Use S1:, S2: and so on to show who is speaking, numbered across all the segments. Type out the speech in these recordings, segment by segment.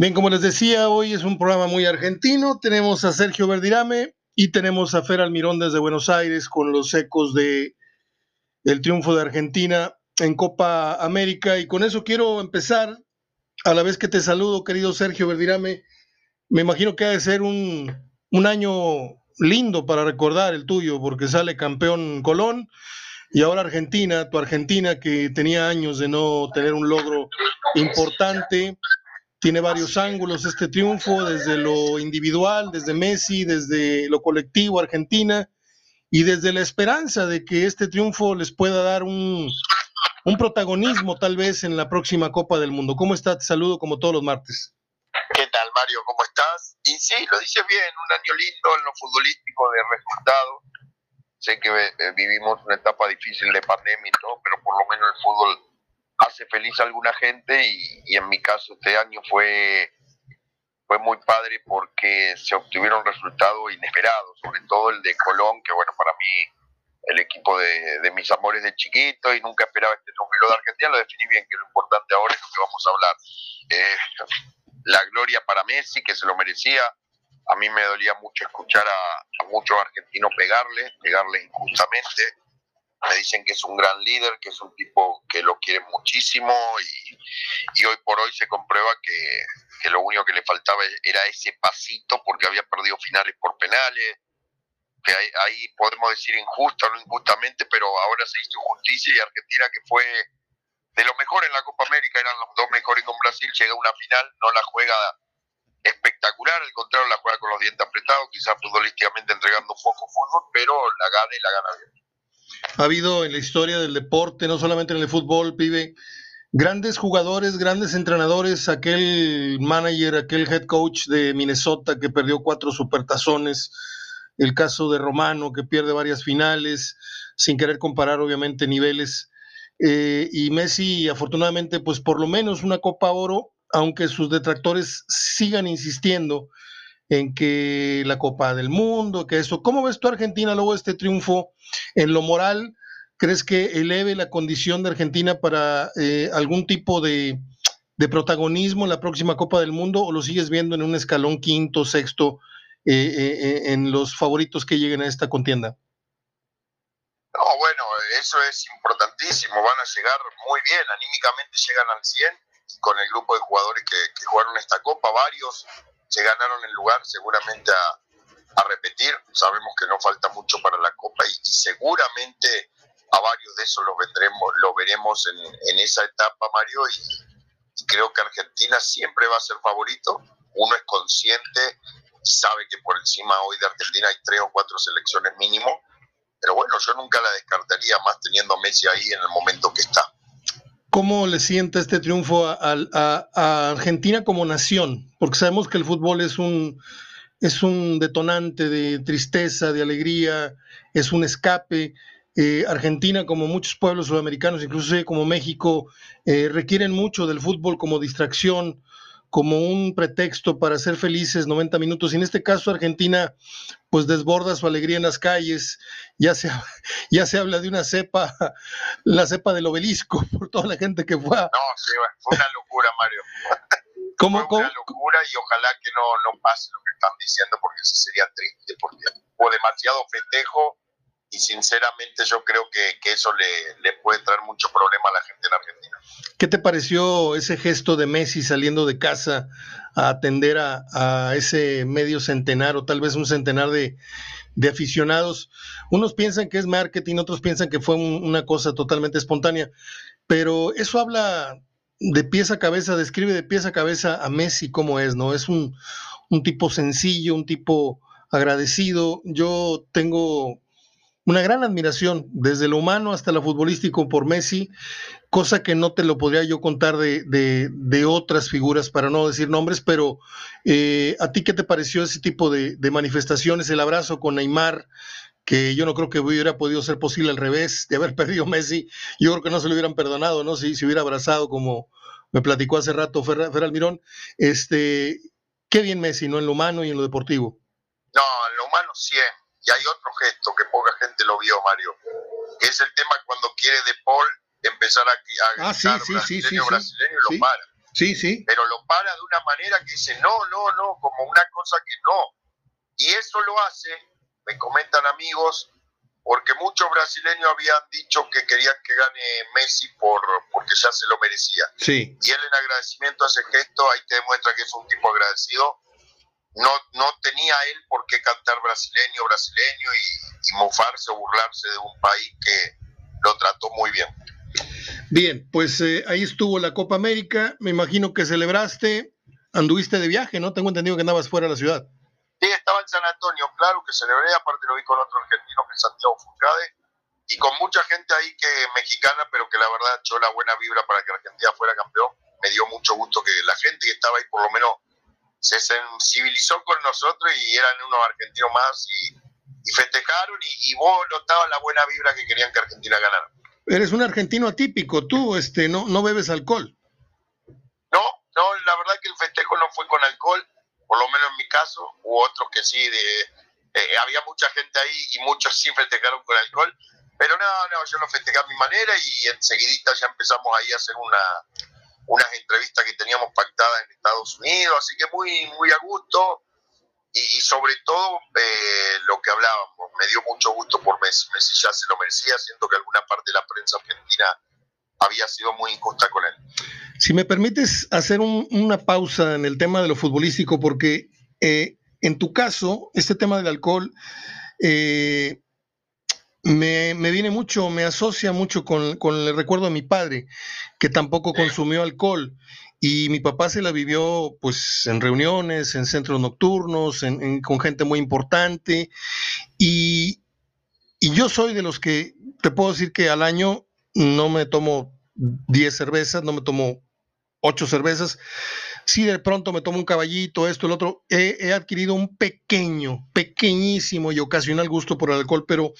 S1: Bien, como les decía, hoy es un programa muy argentino. Tenemos a Sergio Verdirame y tenemos a Fer Almirón desde Buenos Aires con los ecos de el triunfo de Argentina en Copa América. Y con eso quiero empezar, a la vez que te saludo, querido Sergio Verdirame. Me imagino que ha de ser un año lindo para recordar el tuyo, porque sale campeón Colón y ahora Argentina, tu Argentina que tenía años de no tener un logro importante tiene varios ángulos este triunfo, desde lo individual, desde Messi, desde lo colectivo Argentina y desde la esperanza de que este triunfo les pueda dar un, protagonismo tal vez en la próxima Copa del Mundo. ¿Cómo estás? Te saludo como todos los martes.
S2: ¿Qué tal, Mario? ¿Cómo estás? Y sí, lo dices bien, un año lindo en lo futbolístico de resultados. Sé que eh, vivimos una etapa difícil de pandemia y todo, pero por lo menos el fútbol hace feliz a alguna gente y, en mi caso este año fue, fue muy padre porque se obtuvieron resultados inesperados, sobre todo el de Colón, que bueno, para mí el equipo de, mis amores de chiquito y nunca esperaba este número de Argentina, lo definí bien, que lo importante ahora es lo que vamos a hablar. Eh, la gloria para Messi, que se lo merecía. A mí me dolía mucho escuchar a, a muchos argentinos pegarle, pegarle injustamente me dicen que es un gran líder, que es un tipo que lo quiere muchísimo y, hoy por hoy se comprueba que, lo único que le faltaba era ese pasito porque había perdido finales por penales, que ahí, podemos decir injusto o no injustamente, pero ahora se hizo justicia y Argentina que fue de lo mejor en la Copa América, eran los dos mejores con Brasil, llega a una final, no la juega espectacular, al contrario la juega con los dientes apretados, quizás futbolísticamente entregando un poco fútbol, pero la gana y la gana bien
S1: ha habido en la historia del deporte, no solamente en el fútbol, pibe, grandes jugadores, grandes entrenadores, aquel manager, aquel head coach de Minnesota que perdió cuatro supertazones, el caso de Romano que pierde varias finales, sin querer comparar obviamente niveles, eh, y Messi afortunadamente pues por lo menos una Copa Oro, aunque sus detractores sigan insistiendo en que la Copa del Mundo, que eso. ¿Cómo ves tú Argentina luego de este triunfo en lo moral? ¿Crees que eleve la condición de Argentina para eh, algún tipo de, protagonismo en la próxima Copa del Mundo o lo sigues viendo en un escalón quinto, sexto eh, eh, en los favoritos que lleguen a esta contienda?
S2: No, bueno, eso es importantísimo. Van a llegar muy bien, anímicamente llegan al 100 con el grupo de jugadores que jugaron esta Copa, varios se ganaron el lugar seguramente a, repetir. Sabemos que no falta mucho para la Copa y, seguramente a varios de esos los vendremos, lo veremos en, esa etapa, Mario, y, creo que Argentina siempre va a ser favorito. Uno es consciente sabe que por encima hoy de Argentina hay tres o cuatro selecciones mínimo, pero bueno, yo nunca la descartaría más teniendo a Messi ahí en el momento que está.
S1: ¿Cómo le sienta este triunfo a, Argentina como nación? Porque sabemos que el fútbol es un, es un detonante de tristeza, de alegría, es un escape. Eh, Argentina, como muchos pueblos sudamericanos, incluso como México, eh, requieren mucho del fútbol como distracción, como un pretexto para ser felices 90 minutos. Y en este caso Argentina pues desborda su alegría en las calles, ya se, ya se habla de una cepa, la cepa del obelisco, por toda la gente que fue.
S2: No, sí, fue una locura, Mario.
S1: ¿Cómo,
S2: fue una locura y ojalá que no, no pase lo que están diciendo porque eso sería triste, porque hubo demasiado festejo y sinceramente yo creo que, eso le, le, puede traer mucho problema a la gente en Argentina.
S1: ¿Qué te pareció ese gesto de Messi saliendo de casa a atender a, ese medio centenar o tal vez un centenar de, aficionados? Unos piensan que es marketing, otros piensan que fue una cosa totalmente espontánea, pero eso habla de pieza a cabeza, describe de pieza a cabeza a Messi como es, ¿no? Es un, un tipo sencillo, un tipo agradecido. Yo tengo una gran admiración, desde lo humano hasta lo futbolístico por Messi, cosa que no te lo podría yo contar de, de, otras figuras, para no decir nombres, pero eh, ¿a ti qué te pareció ese tipo de, manifestaciones? El abrazo con Neymar, que yo no creo que hubiera podido ser posible al revés de haber perdido Messi, yo creo que no se lo hubieran perdonado, ¿no? Si se hubiera abrazado como me platicó hace rato Fer, Fer Almirón, este, qué bien Messi, ¿no? En lo humano y en lo deportivo.
S2: No, en lo humano siempre y hay otro gesto que poca gente lo vio, Mario, que es el tema cuando quiere De Paul empezar a, a
S1: ah, sí, sí, sí,
S2: brasileño, lo para.
S1: Sí, sí.
S2: Pero lo para de una manera que dice, no, no, no, como una cosa que no. Y eso lo hace, me comentan amigos, porque muchos brasileños habían dicho que querían que gane Messi por, porque ya se lo merecía.
S1: Sí.
S2: Y él en agradecimiento a ese gesto, ahí te demuestra que es un tipo agradecido. No, no tenía él por qué cantar brasileño, brasileño y, y mofarse o burlarse de un país que lo trató muy bien.
S1: Bien, pues eh, ahí estuvo la Copa América. Me imagino que celebraste, anduviste de viaje, ¿no? Tengo entendido que andabas fuera de la ciudad.
S2: Sí, estaba en San Antonio, claro que celebré, aparte lo vi con otro argentino que es Santiago Furcade, y con mucha gente ahí que mexicana, pero que la verdad echó la buena vibra para que Argentina fuera campeón. Me dio mucho gusto que la gente que estaba ahí por lo menos se sensibilizó con nosotros y eran unos argentinos más y, y festejaron y, y vos notabas la buena vibra que querían que Argentina ganara.
S1: Eres un argentino atípico, tú este, no, no bebes alcohol.
S2: No, no, la verdad que el festejo no fue con alcohol, por lo menos en mi caso, hubo otros que sí, de, eh, había mucha gente ahí y muchos sí festejaron con alcohol, pero no, no, yo lo festejé a mi manera y enseguidita ya empezamos ahí a hacer una, unas entrevistas que teníamos pactadas en Estados Unidos, así que muy, muy a gusto y, sobre todo eh, lo que hablábamos, me dio mucho gusto por Messi, Messi ya se lo merecía, siento que alguna parte de la prensa argentina había sido muy injusta con él.
S1: Si me permites hacer un, una pausa en el tema de lo futbolístico, porque eh, en tu caso, este tema del alcohol eh, me, me, viene mucho, me asocia mucho con, con, el recuerdo de mi padre, que tampoco consumió alcohol. Y mi papá se la vivió pues en reuniones, en centros nocturnos, en, en, con gente muy importante. Y, y yo soy de los que te puedo decir que al año no me tomo 10 cervezas, no me tomo 8 cervezas. Si de pronto me tomo un caballito, esto, el otro, he, he, adquirido un pequeño, pequeñísimo y ocasional gusto por el alcohol, pero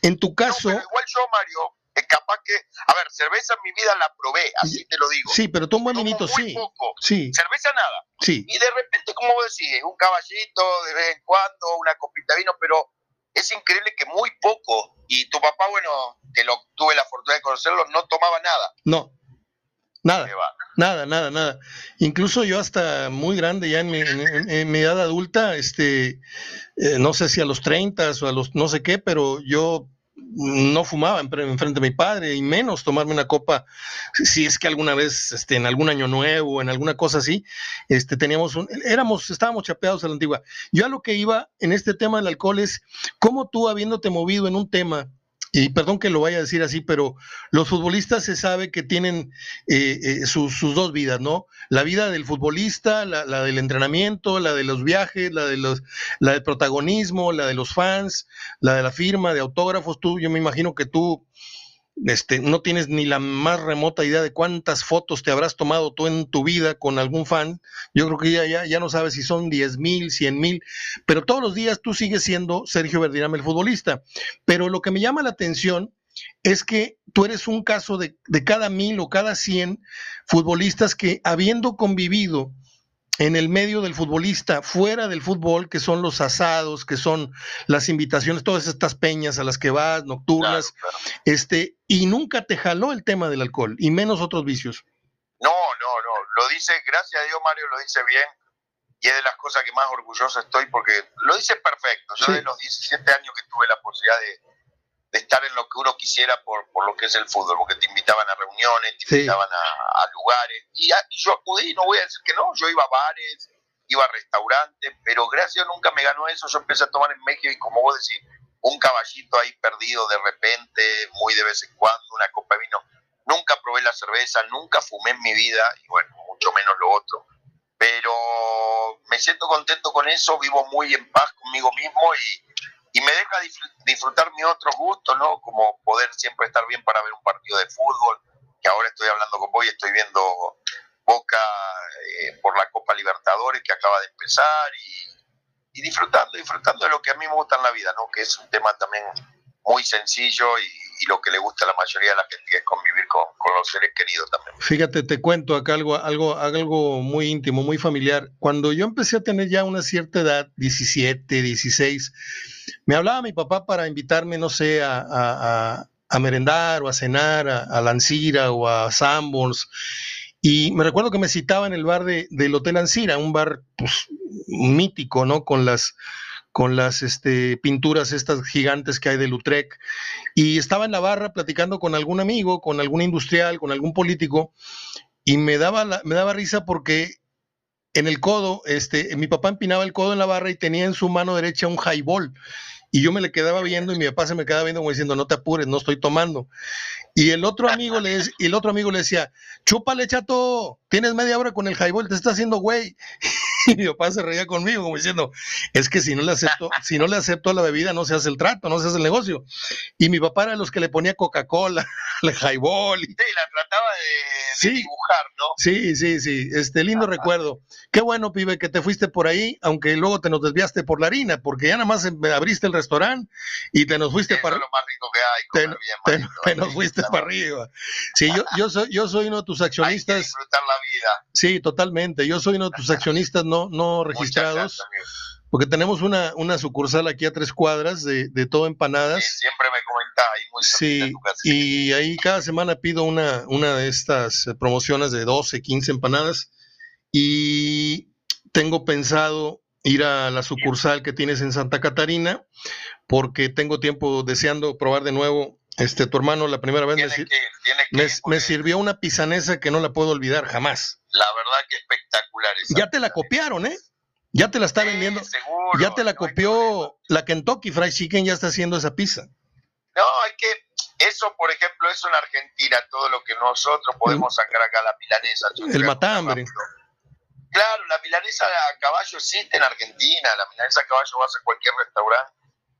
S1: en tu caso...
S2: No, igual yo, Mario, eh, capaz que, a ver, cerveza en mi vida la probé, así te lo digo.
S1: Sí, pero tomo un vinito, sí.
S2: Poco.
S1: sí.
S2: Cerveza nada.
S1: Sí.
S2: Y de repente, como vos decís, un caballito de vez en cuando, una copita de vino, pero es increíble que muy poco. Y tu papá, bueno, que lo tuve la fortuna de conocerlo, no tomaba nada.
S1: No, nada. Nada, nada, nada. Incluso yo hasta muy grande, ya en mi, en, en mi edad adulta, este, eh, no sé si a los 30 o a los no sé qué, pero yo no fumaba en, en, frente de mi padre y menos tomarme una copa si es que alguna vez este, en algún año nuevo en alguna cosa así este teníamos un, éramos estábamos chapeados a la antigua yo a lo que iba en este tema del alcohol es cómo tú habiéndote movido en un tema y perdón que lo vaya a decir así, pero los futbolistas se sabe que tienen eh, eh, sus, dos vidas, ¿no? La vida del futbolista, la, la, del entrenamiento, la de los viajes, la de los, la del protagonismo, la de los fans, la de la firma, de autógrafos. Tú, yo me imagino que tú este, no tienes ni la más remota idea de cuántas fotos te habrás tomado tú en tu vida con algún fan. Yo creo que ya, ya, ya no sabes si son 10 mil, 100 mil, pero todos los días tú sigues siendo Sergio Verdirame el futbolista. Pero lo que me llama la atención es que tú eres un caso de, de cada mil o cada 100 futbolistas que habiendo convivido en el medio del futbolista, fuera del fútbol, que son los asados, que son las invitaciones, todas estas peñas a las que vas, nocturnas, claro, claro. este, y nunca te jaló el tema del alcohol, y menos otros vicios.
S2: No, no, no, lo dice, gracias a Dios Mario lo dice bien, y es de las cosas que más orgulloso estoy, porque lo dice perfecto, yo sí. de los 17 años que tuve la posibilidad de, de estar en lo que uno quisiera por, por, lo que es el fútbol, porque te invitaban a reuniones, te sí. invitaban a, a lugares, y, a, y, yo acudí, no voy a decir que no, yo iba a bares, iba a restaurantes, pero gracias nunca me ganó eso, yo empecé a tomar en México y como vos decís, un caballito ahí perdido de repente, muy de vez en cuando, una copa de vino, nunca probé la cerveza, nunca fumé en mi vida, y bueno, mucho menos lo otro, pero me siento contento con eso, vivo muy en paz conmigo mismo y y me deja disfrutar mi otro gusto, ¿no? Como poder siempre estar bien para ver un partido de fútbol, que ahora estoy hablando con vos y estoy viendo Boca eh, por la Copa Libertadores que acaba de empezar y, y, disfrutando, disfrutando de lo que a mí me gusta en la vida, ¿no? Que es un tema también muy sencillo y, y lo que le gusta a la mayoría de la gente, que es convivir con, con, los seres queridos también.
S1: Fíjate, te cuento acá algo, algo, algo muy íntimo, muy familiar. Cuando yo empecé a tener ya una cierta edad, 17, 16, me hablaba mi papá para invitarme, no sé, a, a, a merendar o a cenar a, a Lancira o a Sanborns. Y me recuerdo que me citaba en el bar de, del Hotel Ancira, un bar pues, mítico, ¿no? Con las con las este, pinturas estas gigantes que hay de Lutrec, y estaba en la barra platicando con algún amigo, con algún industrial, con algún político, y me daba, me daba risa porque en el codo, este, mi papá empinaba el codo en la barra y tenía en su mano derecha un highball. Y yo me le quedaba viendo y mi papá se me quedaba viendo como diciendo, no te apures, no estoy tomando. Y el otro amigo le, el otro amigo le decía, chúpale, chato, tienes media hora con el highball, te está haciendo güey. Y mi papá se reía conmigo como diciendo, es que si no le acepto, si no le acepto la bebida, no se hace el trato, no se hace el negocio. Y mi papá era los que le ponía Coca-Cola, el highball.
S2: Sí, la trataba de, dibujar, ¿no?
S1: Sí, sí, sí, este lindo recuerdo. Qué bueno, pibe, que te fuiste por ahí, aunque luego te nos desviaste por la harina, porque ya nada más abriste el restaurante y te nos fuiste para...
S2: lo más rico que hay,
S1: te, te nos fuiste para arriba. Sí, yo, yo, soy, yo soy uno de tus accionistas. Hay que
S2: disfrutar la vida.
S1: Sí, totalmente. Yo soy uno de tus accionistas no, no registrados. porque tenemos una, una sucursal aquí a tres cuadras de, de todo empanadas.
S2: Sí, siempre me comentaba, ahí muy
S1: Sí, y ahí cada semana pido una, una de estas promociones de 12, 15 empanadas. Y tengo pensado ir a la sucursal que tienes en Santa Catarina, porque tengo tiempo deseando probar de nuevo este, tu hermano la primera vez me, me, sirvió una pisanesa que no la puedo olvidar jamás.
S2: La verdad que espectacular.
S1: ya te la copiaron, ¿eh? Ya te la está vendiendo. ya te la copió la Kentucky Fried Chicken, ya está haciendo esa pizza.
S2: No, hay que, eso por ejemplo, eso en Argentina, todo lo que nosotros podemos sacar acá, la milanesa.
S1: El matambre.
S2: Claro, la milanesa a caballo existe en Argentina, la milanesa a caballo vas a cualquier restaurante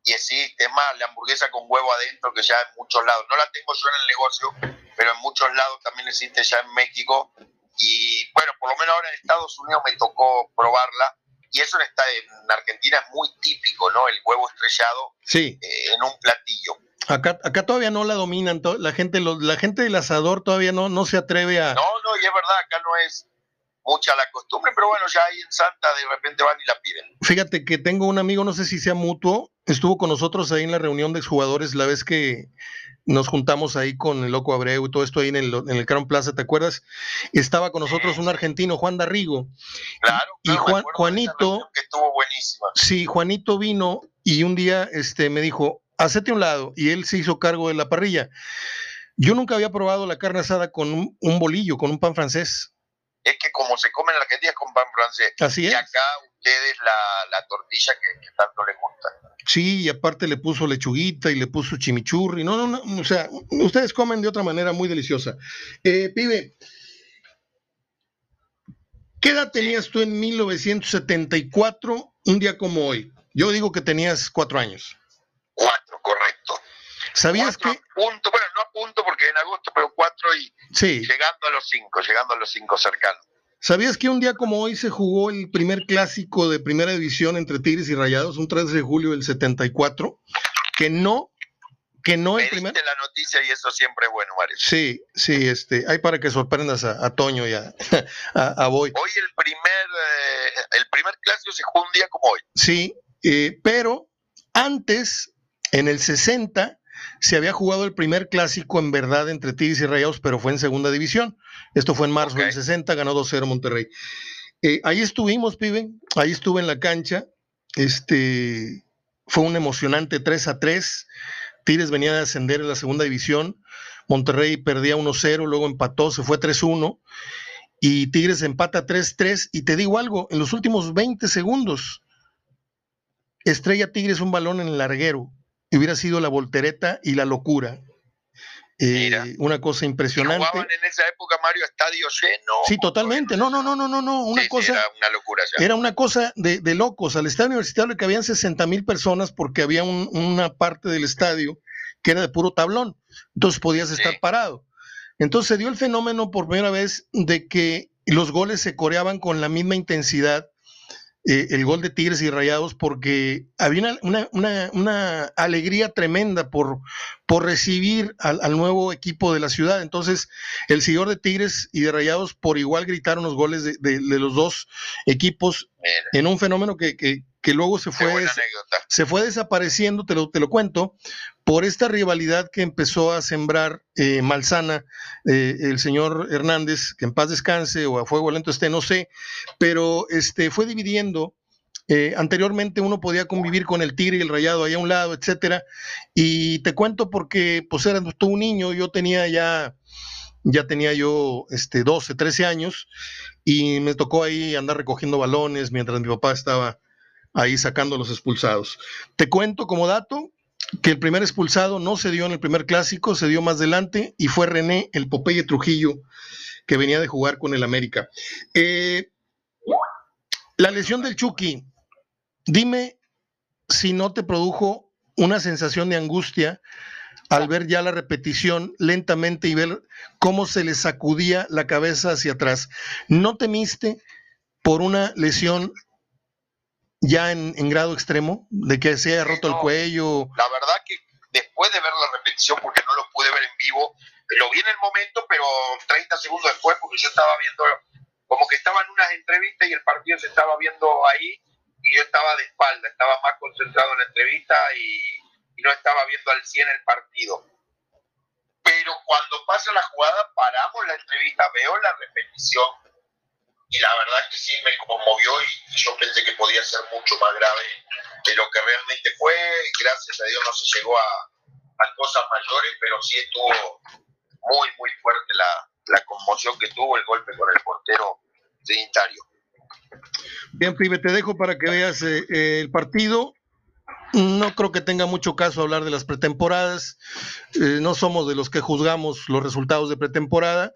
S2: y existe. Es más, la hamburguesa con huevo adentro, que ya en muchos lados, no la tengo yo en el negocio, pero en muchos lados también existe ya en México. Y bueno, por lo menos ahora en Estados Unidos me tocó probarla. Y eso está en Argentina es muy típico, ¿no? El huevo estrellado
S1: sí.
S2: Eh, en un platillo.
S1: Acá, acá todavía no la dominan, la gente, la gente del asador todavía no, no se atreve a...
S2: No, no, y es verdad, acá no es, mucha la costumbre, pero bueno, ya ahí en Santa de repente van y la piden.
S1: Fíjate que tengo un amigo, no sé si sea mutuo, estuvo con nosotros ahí en la reunión de exjugadores la vez que nos juntamos ahí con el Loco Abreu y todo esto ahí en el, en el Crown Plaza, ¿te acuerdas? Estaba con nosotros un argentino, Juan Darrigo.
S2: Claro,
S1: y Juan, Juanito.
S2: Que estuvo buenísima.
S1: Sí, Juanito vino y un día este, me dijo, hacete un lado, y él se hizo cargo de la parrilla. Yo nunca había probado la carne asada con un bolillo, con un pan francés
S2: es que como se come en Argentina es con pan francés.
S1: Así es.
S2: Y acá ustedes la, tortilla que, tanto les gusta.
S1: Sí, y aparte le puso lechuguita y le puso chimichurri. No, no, no, o sea, ustedes comen de otra manera muy deliciosa. Eh, pibe, ¿qué edad tenías tú en 1974, un día como hoy? Yo digo que tenías cuatro años.
S2: Cuatro.
S1: ¿Sabías que...?
S2: Bueno, no a punto porque en agosto, pero cuatro y
S1: sí.
S2: llegando a los cinco, llegando a los cinco cercanos.
S1: ¿Sabías que un día como hoy se jugó el primer clásico de primera división entre Tigres y Rayados, un 3 de julio del 74? Que no, que no
S2: el primer... la noticia y eso siempre es bueno, Mario.
S1: Sí, sí, este, hay para que sorprendas a, Toño y a, a, Boy.
S2: Hoy el primer, eh, el primer clásico se jugó un día como hoy.
S1: Sí, eh, pero antes, en el 60, se había jugado el primer clásico en verdad entre Tigres y Rayados, pero fue en segunda división. Esto fue en marzo del 60, ganó 2-0 Monterrey. Eh, ahí estuvimos, pibe, ahí estuve en la cancha. Este fue un emocionante 3 a 3. Tigres venía a ascender en la segunda división. Monterrey perdía 1-0, luego empató, se fue 3-1. Y Tigres empata 3-3. Y te digo algo, en los últimos 20 segundos, Estrella Tigres un balón en el larguero hubiera sido la voltereta y la locura. Eh, una cosa impresionante.
S2: ¿Jugaban en esa época Mario estadio lleno?
S1: Sí, totalmente. No, no, no, no, no, no. Una cosa.
S2: era una locura.
S1: Era una cosa de, de, locos. Al estadio universitario que habían 60 mil personas porque había una parte del estadio que era de puro tablón. Entonces podías estar parado. Entonces se dio el fenómeno por primera vez de que los goles se coreaban con la misma intensidad eh, el gol de Tigres y Rayados porque había una, alegría tremenda por, por recibir al, nuevo equipo de la ciudad. Entonces, el señor de Tigres y de Rayados por igual gritaron los goles de, los dos equipos en un fenómeno que, que luego se fue, se fue desapareciendo, te lo, te lo cuento, por esta rivalidad que empezó a sembrar eh, Malsana, eh, el señor Hernández, que en paz descanse o a fuego lento esté, no sé, pero este, fue dividiendo. Eh, anteriormente uno podía convivir con el tigre y el rayado ahí a un lado, etcétera. Y te cuento porque, pues, era tú un niño, yo tenía ya ya tenía yo este, 12, 13 años y me tocó ahí andar recogiendo balones mientras mi papá estaba ahí sacando los expulsados. Te cuento como dato que el primer expulsado no se dio en el primer clásico, se dio más adelante y fue René, el Popeye Trujillo, que venía de jugar con el América. Eh, la lesión del Chucky, dime si no te produjo una sensación de angustia al ver ya la repetición lentamente y ver cómo se le sacudía la cabeza hacia atrás. ¿No temiste por una lesión ya en, grado extremo, de que se haya roto el cuello?
S2: La verdad que después de ver la repetición, porque no lo pude ver en vivo, lo vi en el momento, pero 30 segundos después, porque yo estaba viendo, como que estaban unas entrevistas y el partido se estaba viendo ahí, y yo estaba de espalda, estaba más concentrado en la entrevista y y no estaba viendo al 100 el partido. Pero cuando pasa la jugada, paramos la entrevista, veo la repetición y la verdad que sí me conmovió y yo pensé que podía ser mucho más grave de lo que realmente fue. Gracias a Dios no se llegó a, cosas mayores, pero sí estuvo muy, muy fuerte la, la conmoción que tuvo el golpe con el portero trinitario.
S1: Bien, Pibe, te dejo para que veas eh, eh, el partido. No creo que tenga mucho caso hablar de las pretemporadas. Eh, no somos de los que juzgamos los resultados de pretemporada.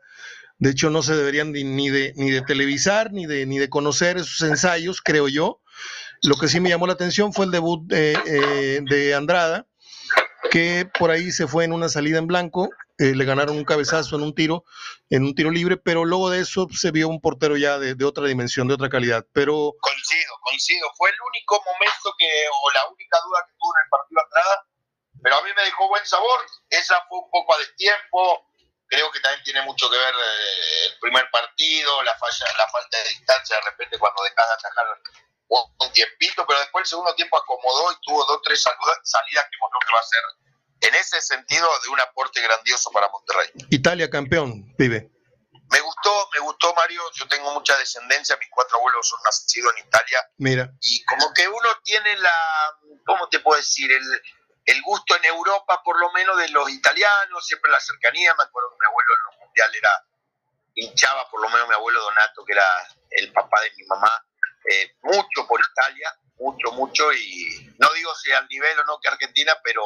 S1: De hecho, no se deberían ni de, ni de televisar ni de, ni de conocer esos ensayos, creo yo. Lo que sí me llamó la atención fue el debut eh, de Andrada, que por ahí se fue en una salida en blanco eh, le ganaron un cabezazo en un tiro, en un tiro libre, pero luego de eso se vio un portero ya de, otra dimensión, de otra calidad. Pero
S2: coincido, coincido. Fue el único momento que, o la única duda que tuvo en el partido atrás, pero a mí me dejó buen sabor. Esa fue un poco a destiempo. Creo que también tiene mucho que ver eh, el primer partido, la falla, la falta de distancia de repente cuando dejas de atajar un tiempito, pero después el segundo tiempo acomodó y tuvo dos tres salidas que mostró que va a ser en ese sentido de un aporte grandioso para Monterrey.
S1: Italia campeón, pibe.
S2: Me gustó, me gustó Mario, yo tengo mucha descendencia, mis cuatro abuelos son nacidos en Italia.
S1: Mira.
S2: Y como que uno tiene la, ¿cómo te puedo decir? El, el gusto en Europa, por lo menos, de los italianos, siempre la cercanía. Me acuerdo que mi abuelo en los mundiales era, hinchaba por lo menos mi abuelo Donato, que era el papá de mi mamá, eh, mucho por Italia, mucho, mucho. Y no digo si al nivel o no que Argentina, pero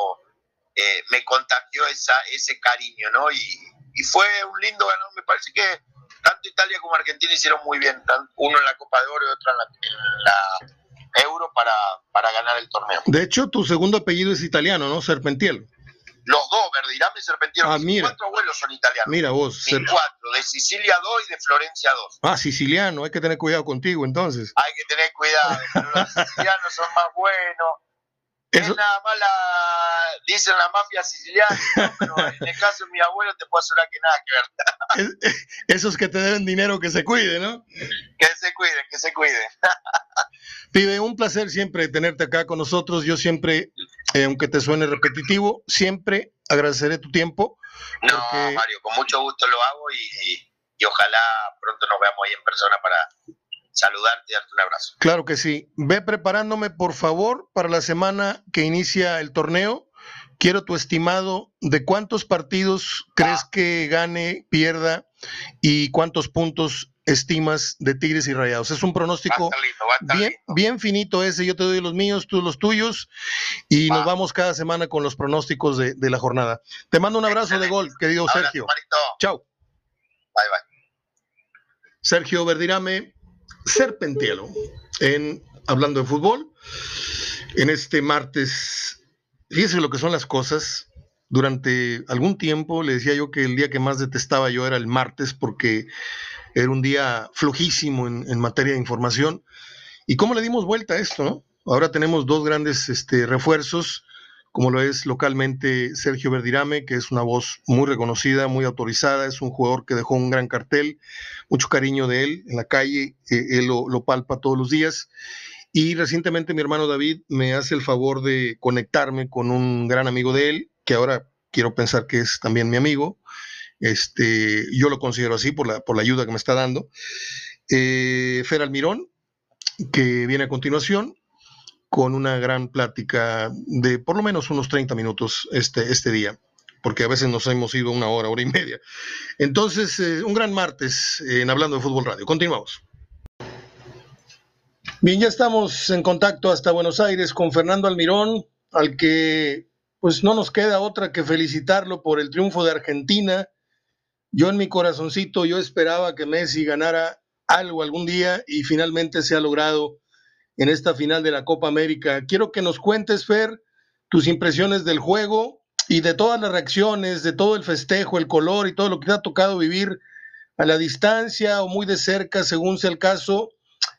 S2: eh, me contagió esa, ese cariño, ¿no? Y, fue un lindo ganador, me parece que tanto Italia como Argentina hicieron muy bien, uno en la Copa de Oro y otro en la, Euro para, para ganar el torneo.
S1: De hecho, tu segundo apellido es italiano, ¿no? Serpentiel.
S2: Los dos, Verdirame y Serpentiel. Ah, Mis cuatro abuelos son italianos.
S1: Mira vos.
S2: Mis cuatro, de Sicilia dos y de Florencia dos.
S1: Ah, siciliano, hay que tener cuidado contigo entonces.
S2: Hay que tener cuidado, los sicilianos son más buenos es nada más la, dicen la mafia siciliana, pero en el caso de mi abuelo te puedo asegurar que nada que
S1: ver. Esos que te deben dinero, que se cuiden, ¿no?
S2: Que se cuiden, que se cuiden.
S1: Pibe, un placer siempre tenerte acá con nosotros. Yo siempre, eh, aunque te suene repetitivo, siempre agradeceré tu tiempo.
S2: No, Mario, con mucho gusto lo hago y, y ojalá pronto nos veamos ahí en persona para saludarte y darte un abrazo.
S1: Claro que sí. Ve preparándome, por favor, para la semana que inicia el torneo. Quiero tu estimado de cuántos partidos crees ah. que gane, pierda y cuántos puntos estimas de Tigres y Rayados. Es un pronóstico bien, bien finito ese. Yo te doy los míos, tú los tuyos y nos vamos cada semana con los pronósticos de, la jornada. Te mando un abrazo de gol, querido Sergio. Chao.
S2: Bye, bye.
S1: Sergio Verdirame, Serpentielo en Hablando de Fútbol. En este martes, fíjese lo que son las cosas. Durante algún tiempo le decía yo que el día que más detestaba yo era el martes porque era un día flojísimo en, materia de información. ¿Y cómo le dimos vuelta a esto? No? Ahora tenemos dos grandes este, refuerzos como lo es localmente Sergio Verdirame, que es una voz muy reconocida, muy autorizada, es un jugador que dejó un gran cartel, mucho cariño de él en la calle, eh, él lo, palpa todos los días. Y recientemente mi hermano David me hace el favor de conectarme con un gran amigo de él, que ahora quiero pensar que es también mi amigo. Este, yo lo considero así por la, por la ayuda que me está dando. Eh, Fer Almirón, que viene a continuación con una gran plática de por lo menos unos 30 minutos este, este día, porque a veces nos hemos ido una hora, hora y media. Entonces, eh, un gran martes en Hablando de Fútbol Radio. Continuamos. Bien, ya estamos en contacto hasta Buenos Aires con Fernando Almirón, al que pues no nos queda otra que felicitarlo por el triunfo de Argentina. Yo en mi corazoncito, yo esperaba que Messi ganara algo algún día y finalmente se ha logrado en esta final de la Copa América. Quiero que nos cuentes, Fer, tus impresiones del juego y de todas las reacciones, de todo el festejo, el color y todo lo que te ha tocado vivir a la distancia o muy de cerca, según sea el caso,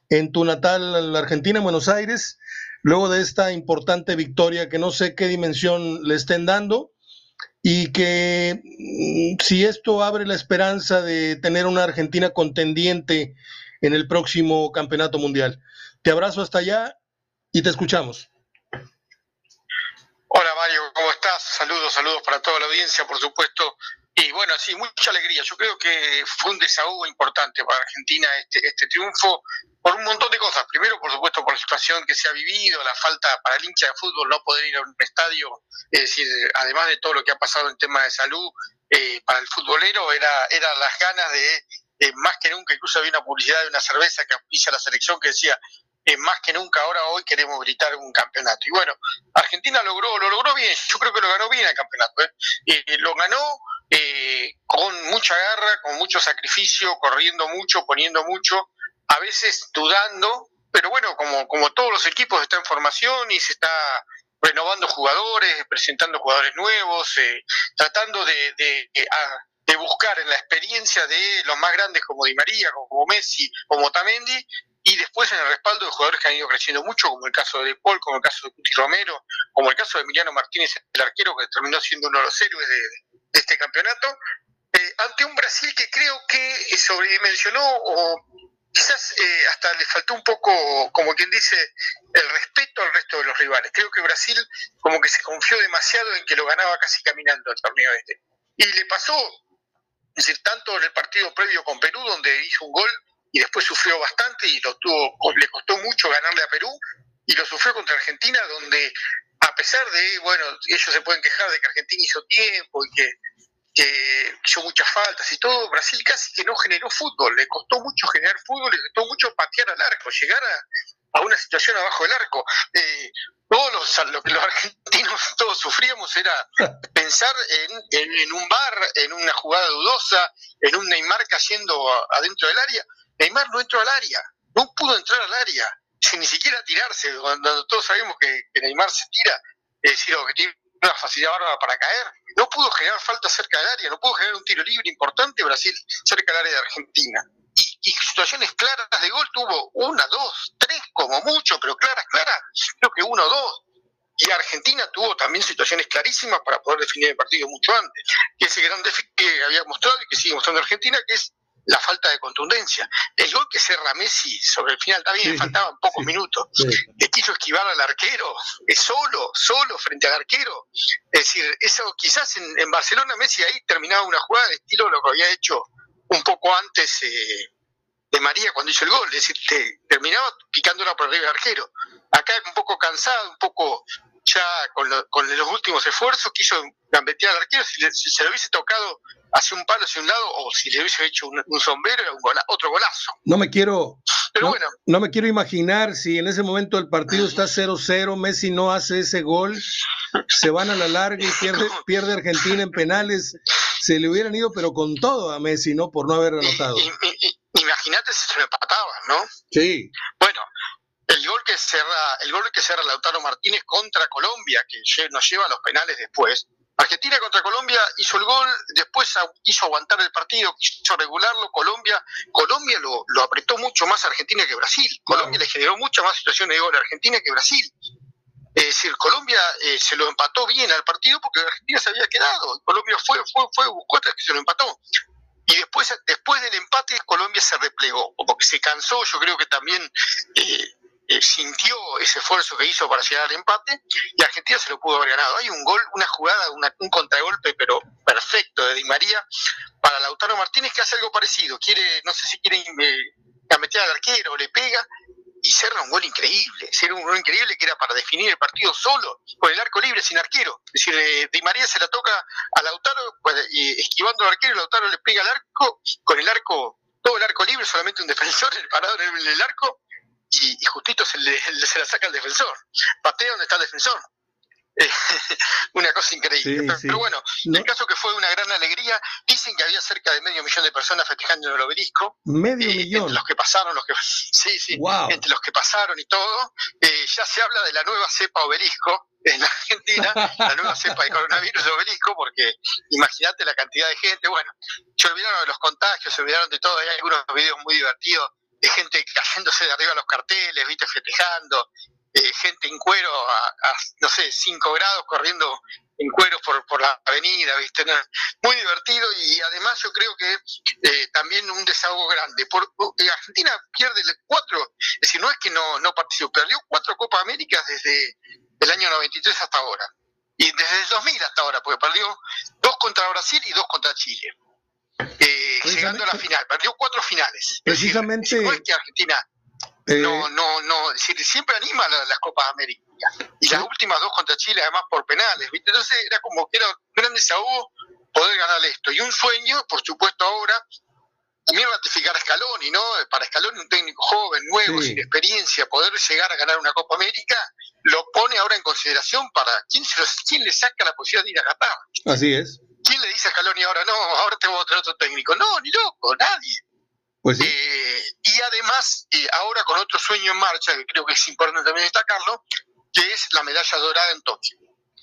S1: en tu natal Argentina, en Buenos Aires, luego de esta importante victoria que no sé qué dimensión le estén dando y que mm, si esto abre la esperanza de tener una Argentina contendiente en el próximo campeonato mundial. Te abrazo hasta allá y te escuchamos.
S3: Hola Mario, ¿cómo estás? Saludos, saludos para toda la audiencia, por supuesto. Y bueno, sí, mucha alegría. Yo creo que fue un desahogo importante para Argentina este, este triunfo por un montón de cosas. Primero, por supuesto, por la situación que se ha vivido, la falta para el hincha de fútbol no poder ir a un estadio, es decir, además de todo lo que ha pasado en tema de salud, eh, para el futbolero era, las ganas de, más que nunca, incluso había una publicidad de una cerveza que auspicia la selección que decía, eh, más que nunca ahora hoy queremos gritar un campeonato. Y bueno, Argentina logró, lo logró bien, yo creo que lo ganó bien el campeonato. ¿eh? lo ganó eh, con mucha garra, con mucho sacrificio, corriendo mucho, poniendo mucho, a veces dudando, pero bueno, como, como todos los equipos está en formación y se está renovando jugadores, presentando jugadores nuevos, eh, tratando de, buscar en la experiencia de los más grandes como Di María, como Messi, como Tamendi, y después en el respaldo de jugadores que han ido creciendo mucho, como el caso de Paul, como el caso de Cuti Romero, como el caso de Emiliano Martínez, el arquero que terminó siendo uno de los héroes de, este campeonato, eh, ante un Brasil que creo que sobredimensionó o quizás eh, hasta le faltó un poco, como quien dice, el respeto al resto de los rivales. Creo que Brasil como que se confió demasiado en que lo ganaba casi caminando el torneo este. Y le pasó, es decir, tanto en el partido previo con Perú, donde hizo un gol y después sufrió bastante y lo tuvo, le costó mucho ganarle a Perú, y lo sufrió contra Argentina, donde a pesar de, bueno, ellos se pueden quejar de que Argentina hizo tiempo y que, hizo muchas faltas y todo, Brasil casi que no generó fútbol, le costó mucho generar fútbol, le costó mucho patear al arco, llegar a, una situación abajo del arco. Eh, todos los, lo que los argentinos todos sufríamos era pensar en, en, un bar, en una jugada dudosa, en un Neymar cayendo adentro del área. Neymar no entró al área, no pudo entrar al área sin ni siquiera tirarse, cuando todos sabemos que, Neymar se tira, es decir, que tiene una facilidad bárbara para caer. No pudo generar falta cerca del área, no pudo generar un tiro libre importante Brasil cerca del área de Argentina. Y, situaciones claras de gol tuvo una, dos, tres como mucho, pero claras, claras, creo que uno o dos. Y Argentina tuvo también situaciones clarísimas para poder definir el partido mucho antes. Y ese gran déficit que había mostrado y que sigue mostrando Argentina, que es la falta de contundencia. El gol que cerra Messi sobre el final también faltaban pocos minutos. Le quiso esquivar al arquero, es solo, solo frente al arquero. Es decir, eso quizás en, Barcelona Messi ahí terminaba una jugada de estilo lo que había hecho un poco antes eh, de María cuando hizo el gol, es decir, terminaba picándola por arriba del arquero. Acá un poco cansado, un poco ya con, con los últimos esfuerzos, quiso gambetear al arquero, si, si se lo hubiese tocado hacia un palo hacia un lado o si le hubiese hecho un, sombrero un otro golazo.
S1: No me quiero Pero no, bueno. no me quiero imaginar si en ese momento el partido está 0-0, Messi no hace ese gol, se van a la larga y pierde, pierde Argentina en penales, se le hubieran ido pero con todo a Messi, ¿no? Por no haber anotado.
S3: Imagínate si se lo empataban, ¿no?
S1: Sí.
S3: Bueno, el gol que cerra, el gol que cerra Lautaro Martínez contra Colombia, que nos lleva a los penales después, Argentina contra Colombia hizo el gol, después quiso aguantar el partido, quiso regularlo. Colombia, Colombia lo, apretó mucho más a Argentina que Brasil. Colombia le generó muchas más situaciones de gol a Argentina que Brasil. Es decir, Colombia eh, se lo empató bien al partido porque Argentina se había quedado. Colombia fue, fue, fue, buscó que se lo empató. Y después, después del empate, Colombia se replegó, porque se cansó. Yo creo que también eh, eh, sintió ese esfuerzo que hizo para llegar al empate y Argentina se lo pudo haber ganado. Hay un gol, una jugada, un contragolpe, pero perfecto de Di María para Lautaro Martínez que hace algo parecido. Quiere, no sé si quiere eh, meter al arquero, le pega y cerra un gol increíble. Cerra un gol increíble que era para definir el partido solo, con el arco libre, sin arquero. Es decir, eh, Di María se la toca a Lautaro, pues, esquivando al arquero, Lautaro le pega al arco, con el arco, todo el arco libre, solamente un defensor, el parador en el arco, y, justito se, le, se la saca el defensor. Patea donde está el defensor. una cosa increíble. pero, bueno, en el caso que fue una gran alegría, dicen que había cerca de medio millón de personas festejando en el obelisco.
S1: Medio eh, millón.
S3: Entre los que pasaron, los que sí, sí, entre los que pasaron y todo, eh, ya se habla de la nueva cepa obelisco en Argentina, la nueva cepa de coronavirus de obelisco, porque imagínate la cantidad de gente, bueno, se olvidaron de los contagios, se olvidaron de todo, hay algunos videos muy divertidos de gente cayéndose de arriba a los carteles, viste, festejando, eh, gente en cuero a, no sé, 5 grados corriendo en cuero por, por la avenida, ¿viste? muy divertido y además yo creo que eh, también un desahogo grande. Por, eh, Argentina pierde cuatro, es decir, no es que no, no participó, perdió cuatro Copa América desde el año 93 hasta ahora. Y desde el 2000 hasta ahora, porque perdió dos contra Brasil y dos contra Chile. llegando a la final, perdió cuatro finales.
S1: Precisamente.
S3: Es que Argentina eh, no, no, no, siempre anima las, Copas América. Y las últimas dos contra Chile, además por penales, ¿viste? Entonces era como que era un gran desahogo poder ganar esto. Y un sueño, por supuesto, ahora, también ratificar a Scaloni, ¿no? Para Scaloni, un técnico joven, nuevo, sin experiencia, poder llegar a ganar una Copa América, lo pone ahora en consideración para quién, se quién le saca la posibilidad de ir a Qatar.
S1: Así es.
S3: ¿Quién le dice a Scaloni ahora, no, ahora te voy a traer otro técnico? No, ni loco, nadie.
S1: Pues
S3: eh, y además, eh, ahora con otro sueño en marcha, que creo que es importante también destacarlo, que es la medalla dorada en Tokio.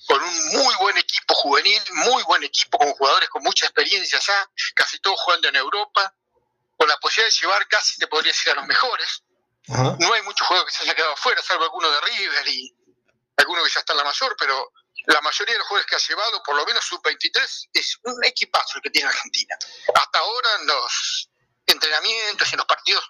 S3: Con un muy buen equipo juvenil, muy buen equipo con jugadores con mucha experiencia ya, casi todos jugando en Europa, con la posibilidad de llevar casi, te podría decir, a los mejores. No hay muchos jugadores que se hayan quedado afuera, salvo algunos de River y algunos que ya están en la mayor, pero la mayoría de los jugadores que ha llevado, por lo menos sub-23, es un equipazo el que tiene Argentina. Hasta ahora los entrenamientos y en los partidos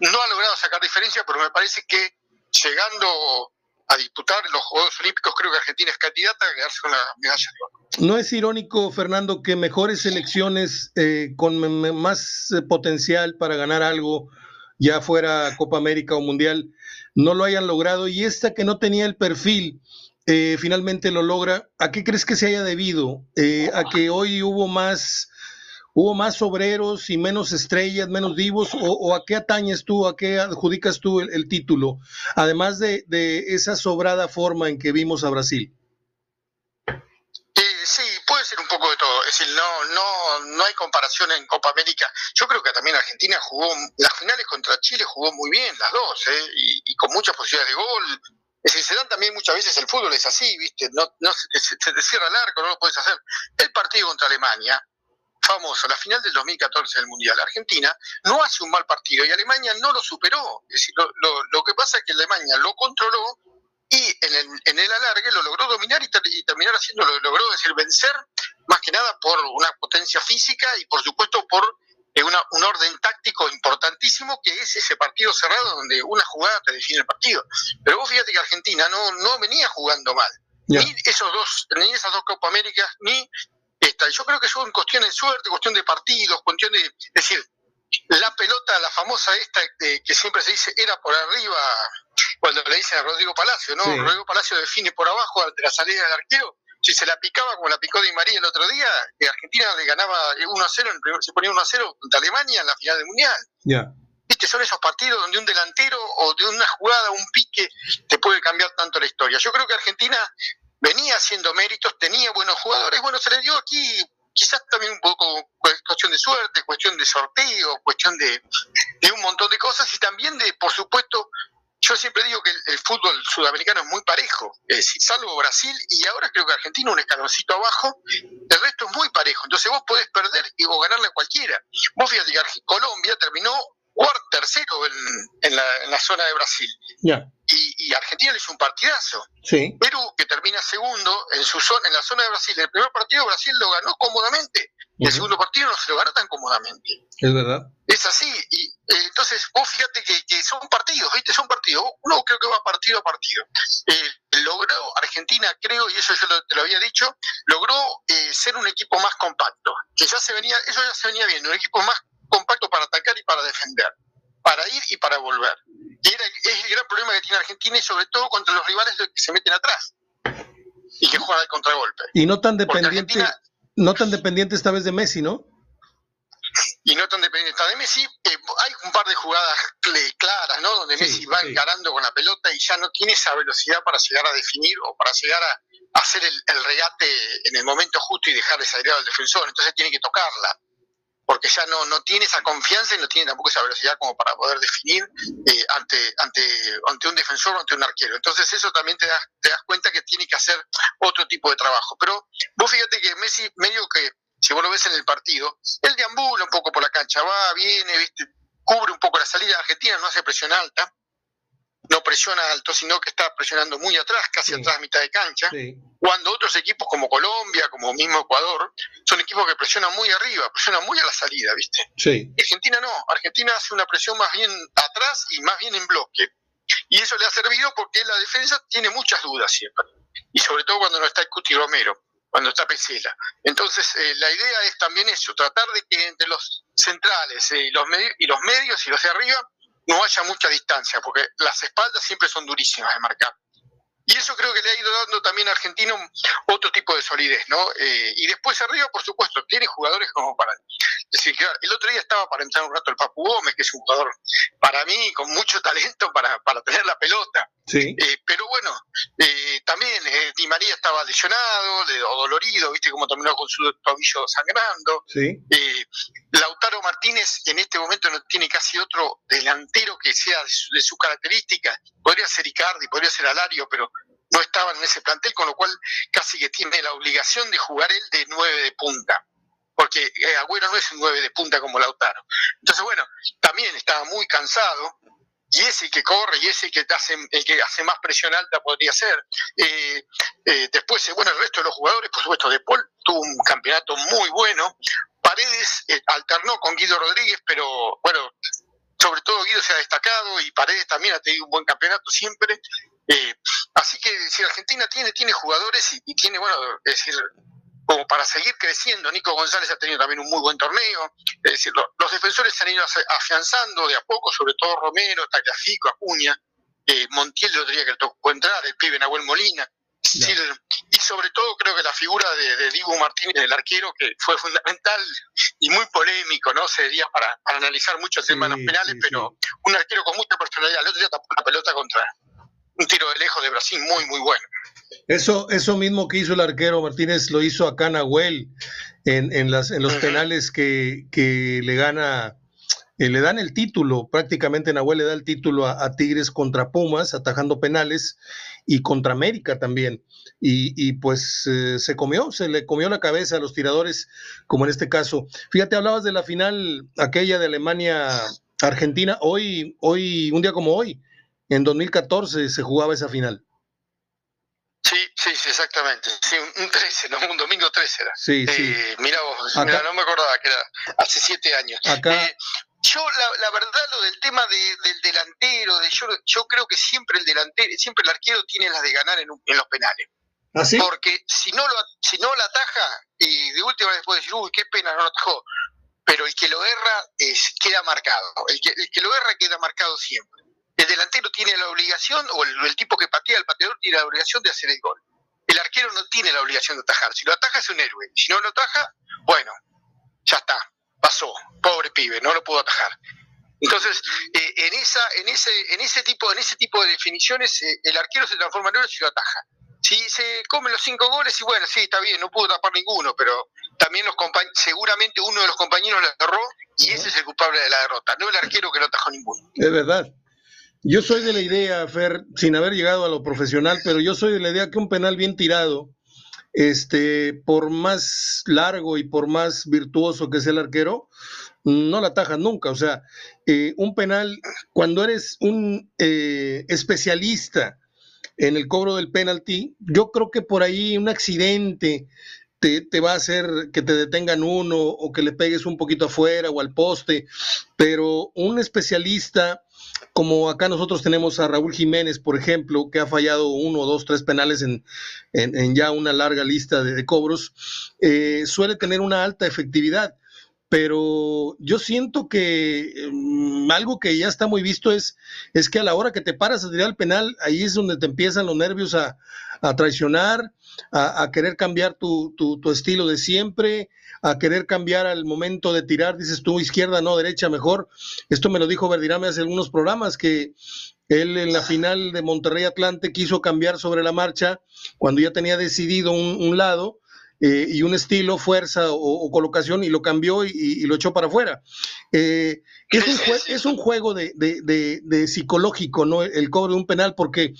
S3: no ha logrado sacar diferencia, pero me parece que llegando a disputar los Juegos Olímpicos, creo que Argentina es candidata a quedarse con la medalla de oro.
S1: ¿No es irónico, Fernando, que mejores selecciones eh, con más eh, potencial para ganar algo, ya fuera Copa América o Mundial, no lo hayan logrado y esta que no tenía el perfil, eh, finalmente lo logra? ¿A qué crees que se haya debido? ¿A que hoy hubo más ¿Hubo más obreros y menos estrellas, menos divos? ¿O, a qué atañes tú, a qué adjudicas tú el, título? Además de, esa sobrada forma en que vimos a Brasil.
S3: Eh, sí, puede ser un poco de todo. Es decir, no, no, no hay comparación en Copa América. Yo creo que también Argentina jugó, las finales contra Chile jugó muy bien, las dos, ¿eh? y, con muchas posibilidades de gol. Es decir, se dan también muchas veces el fútbol, es así, ¿viste? No, se, se, te cierra el arco, no lo puedes hacer. El partido contra Alemania, famoso, la final del 2014 del Mundial. Argentina no hace un mal partido y Alemania no lo superó. Es decir, lo, que pasa es que Alemania lo controló y en el, en el alargue lo logró dominar y, terminar haciendo, lo logró decir, vencer, más que nada por una potencia física y por supuesto por eh, una, un orden táctico importantísimo que es ese partido cerrado donde una jugada te define el partido. Pero vos fíjate que Argentina no, no venía jugando mal. Ni esos dos, ni esas dos Copa Américas, ni yo creo que son cuestión de suerte, cuestión de partidos, cuestión de. Es decir, la pelota, la famosa esta que siempre se dice, era por arriba, cuando le dicen a Rodrigo Palacio, ¿no? Rodrigo Palacio define por abajo de la salida del arquero. Si se la picaba como la picó Di María el otro día, que Argentina le ganaba 1 a 0, se ponía 1 a 0 contra Alemania en la final del Mundial. ¿Viste? Son esos partidos donde un delantero o de una jugada, un pique, te puede cambiar tanto la historia. Yo creo que Argentina venía haciendo méritos, tenía buenos jugadores, bueno, se le dio aquí quizás también un poco cuestión de suerte, cuestión de sorteo, cuestión de, un montón de cosas y también de, por supuesto, yo siempre digo que el, fútbol sudamericano es muy parejo, es decir, salvo Brasil y ahora creo que Argentina un escaloncito abajo, el resto es muy parejo, entonces vos podés perder y o ganarle a cualquiera. Vos fíjate que Colombia terminó cuarto, tercero en, la, zona de Brasil. Y, Argentina le hizo un partidazo.
S1: Sí.
S3: Perú, que termina segundo en su zona, en la zona de Brasil, el primer partido Brasil lo ganó cómodamente. Y el segundo partido no se lo ganó tan cómodamente.
S1: Es verdad.
S3: Es así. Y, Eh, entonces, vos fíjate que, son partidos, ¿viste? Son partidos. Uno creo que va partido a partido. Eh, logró Argentina, creo, y eso yo te lo había dicho, logró eh, ser un equipo más compacto. Que ya se venía, eso ya se venía viendo, un equipo más compacto para atacar y para defender, para ir y para volver. Y era, es el gran problema que tiene Argentina y sobre todo contra los rivales que se meten atrás y que juegan al contragolpe.
S1: Y no tan dependiente, no tan dependiente esta vez de Messi, ¿no?
S3: y no tan dependiente de Messi. Eh, hay un par de jugadas claras, ¿no? Donde Messi va encarando con la pelota y ya no tiene esa velocidad para llegar a definir o para llegar a, hacer el, regate en el momento justo y dejar desagregado al defensor. Entonces tiene que tocarla, porque ya no, no tiene esa confianza y no tiene tampoco esa velocidad como para poder definir eh, ante, ante, ante un defensor o ante un arquero. Entonces eso también te das, te das cuenta que tiene que hacer otro tipo de trabajo. Pero vos fíjate que Messi medio que si vos lo ves en el partido, él deambula un poco por la cancha, va, viene, ¿viste? cubre un poco la salida. Argentina no hace presión alta, no presiona alto, sino que está presionando muy atrás, casi atrás, mitad de cancha. Cuando otros equipos como Colombia, como mismo Ecuador, son equipos que presionan muy arriba, presionan muy a la salida, ¿viste? Argentina no, Argentina hace una presión más bien atrás y más bien en bloque. Y eso le ha servido porque la defensa tiene muchas dudas siempre. Y sobre todo cuando no está el Cuti Romero cuando está Pesela. Entonces, eh, la idea es también eso, tratar de que entre los centrales eh, y, los y los medios y los de arriba no haya mucha distancia, porque las espaldas siempre son durísimas de marcar. Y eso creo que le ha ido dando también a Argentina otro tipo de solidez, ¿no? Eh, y después arriba, por supuesto, tiene jugadores como para decir, claro, el otro día estaba para entrar un rato el Papu Gómez, que es un jugador para mí con mucho talento para, para tener la pelota.
S1: Sí.
S3: Eh, pero bueno, eh, también Di María estaba lesionado o dolorido, viste cómo terminó con su tobillo sangrando.
S1: Sí.
S3: Lautaro Martínez en este momento no tiene casi otro delantero que sea de su, de su característica. Podría ser Icardi, podría ser Alario, pero no estaban en ese plantel, con lo cual casi que tiene la obligación de jugar él de nueve de punta, porque eh, Agüero no es un nueve de punta como Lautaro. Entonces, bueno, también estaba muy cansado, y ese que corre y ese que hace, el que hace más presión alta podría ser. Eh, eh, después, bueno, el resto de los jugadores, por supuesto, De Paul tuvo un campeonato muy bueno. Paredes alternó con Guido Rodríguez, pero bueno, sobre todo Guido se ha destacado y Paredes también ha tenido un buen campeonato siempre. Eh, así que si Argentina tiene, tiene jugadores y, tiene, bueno, es decir, como para seguir creciendo, Nico González ha tenido también un muy buen torneo, es decir, los defensores se han ido afianzando de a poco, sobre todo Romero, Tagliafico, Acuña, eh, Montiel el otro día que le tocó entrar, el pibe Nahuel Molina, y sobre todo creo que la figura de, de Dibu Martínez, el arquero, que fue fundamental y muy polémico, ¿no? Sería para, para analizar muchos temas en los penales, pero un arquero con mucha personalidad. El otro día tapó la pelota contra un tiro de lejos de Brasil muy, muy bueno.
S1: Eso, eso mismo que hizo el arquero Martínez lo hizo acá Nahuel en, en, las, en los penales que, que le gana eh, le dan el título, prácticamente Nahuel le da el título a, Tigres contra Pumas, atajando penales, y contra América también. Y, pues eh, se comió, se le comió la cabeza a los tiradores, como en este caso. Fíjate, hablabas de la final, aquella de Alemania-Argentina, hoy, hoy, un día como hoy, en 2014 se jugaba esa final.
S3: Sí, sí, sí, exactamente. Sí, un 13, no, un domingo 13 era.
S1: Sí, sí.
S3: Eh, mira vos, no me acordaba que era hace siete años.
S1: Acá,
S3: yo, la, verdad, lo del tema del delantero, de yo, yo creo que siempre el delantero, siempre el arquero tiene las de ganar en, los penales.
S1: ¿Ah,
S3: Porque si no lo si no la ataja, y de última vez puede decir, uy, qué pena, no lo atajó. Pero el que lo erra es, queda marcado. El que, el que lo erra queda marcado siempre. El delantero tiene la obligación, o el, el tipo que patea, el pateador, tiene la obligación de hacer el gol. El arquero no tiene la obligación de atajar. Si lo ataja es un héroe. Si no lo ataja, bueno, ya está pasó, pobre pibe, no lo pudo atajar. Entonces, eh, en esa, en ese, en ese tipo, en ese tipo de definiciones, eh, el arquero se transforma en héroe si lo ataja. Si se come los cinco goles, y bueno, sí, está bien, no pudo tapar ninguno, pero también los seguramente uno de los compañeros le agarró y ese es el culpable de la derrota, no el arquero que no atajó ninguno.
S1: Es verdad. Yo soy de la idea, Fer, sin haber llegado a lo profesional, pero yo soy de la idea que un penal bien tirado este, por más largo y por más virtuoso que sea el arquero, no la atajas nunca. O sea, eh, un penal, cuando eres un eh, especialista en el cobro del penalti, yo creo que por ahí un accidente te, te, va a hacer que te detengan uno o que le pegues un poquito afuera o al poste. pero un especialista como acá nosotros tenemos a Raúl Jiménez, por ejemplo, que ha fallado uno, dos, tres penales en, ya una larga lista de, cobros, eh, suele tener una alta efectividad. Pero yo siento que mm, algo que ya está muy visto es, es que a la hora que te paras a tirar el penal, ahí es donde te empiezan los nervios a, traicionar, a, querer cambiar tu, tu, estilo de siempre, a querer cambiar al momento de tirar, dices tú, izquierda, no, derecha, mejor. Esto me lo dijo Verdirame hace algunos programas, que él en la final de Monterrey Atlante quiso cambiar sobre la marcha cuando ya tenía decidido un, lado. Eh, y un estilo, fuerza o, colocación y lo cambió y, lo echó para afuera. Eh, es, un es, un juego de, de, de, psicológico, ¿no? El cobro de un penal, porque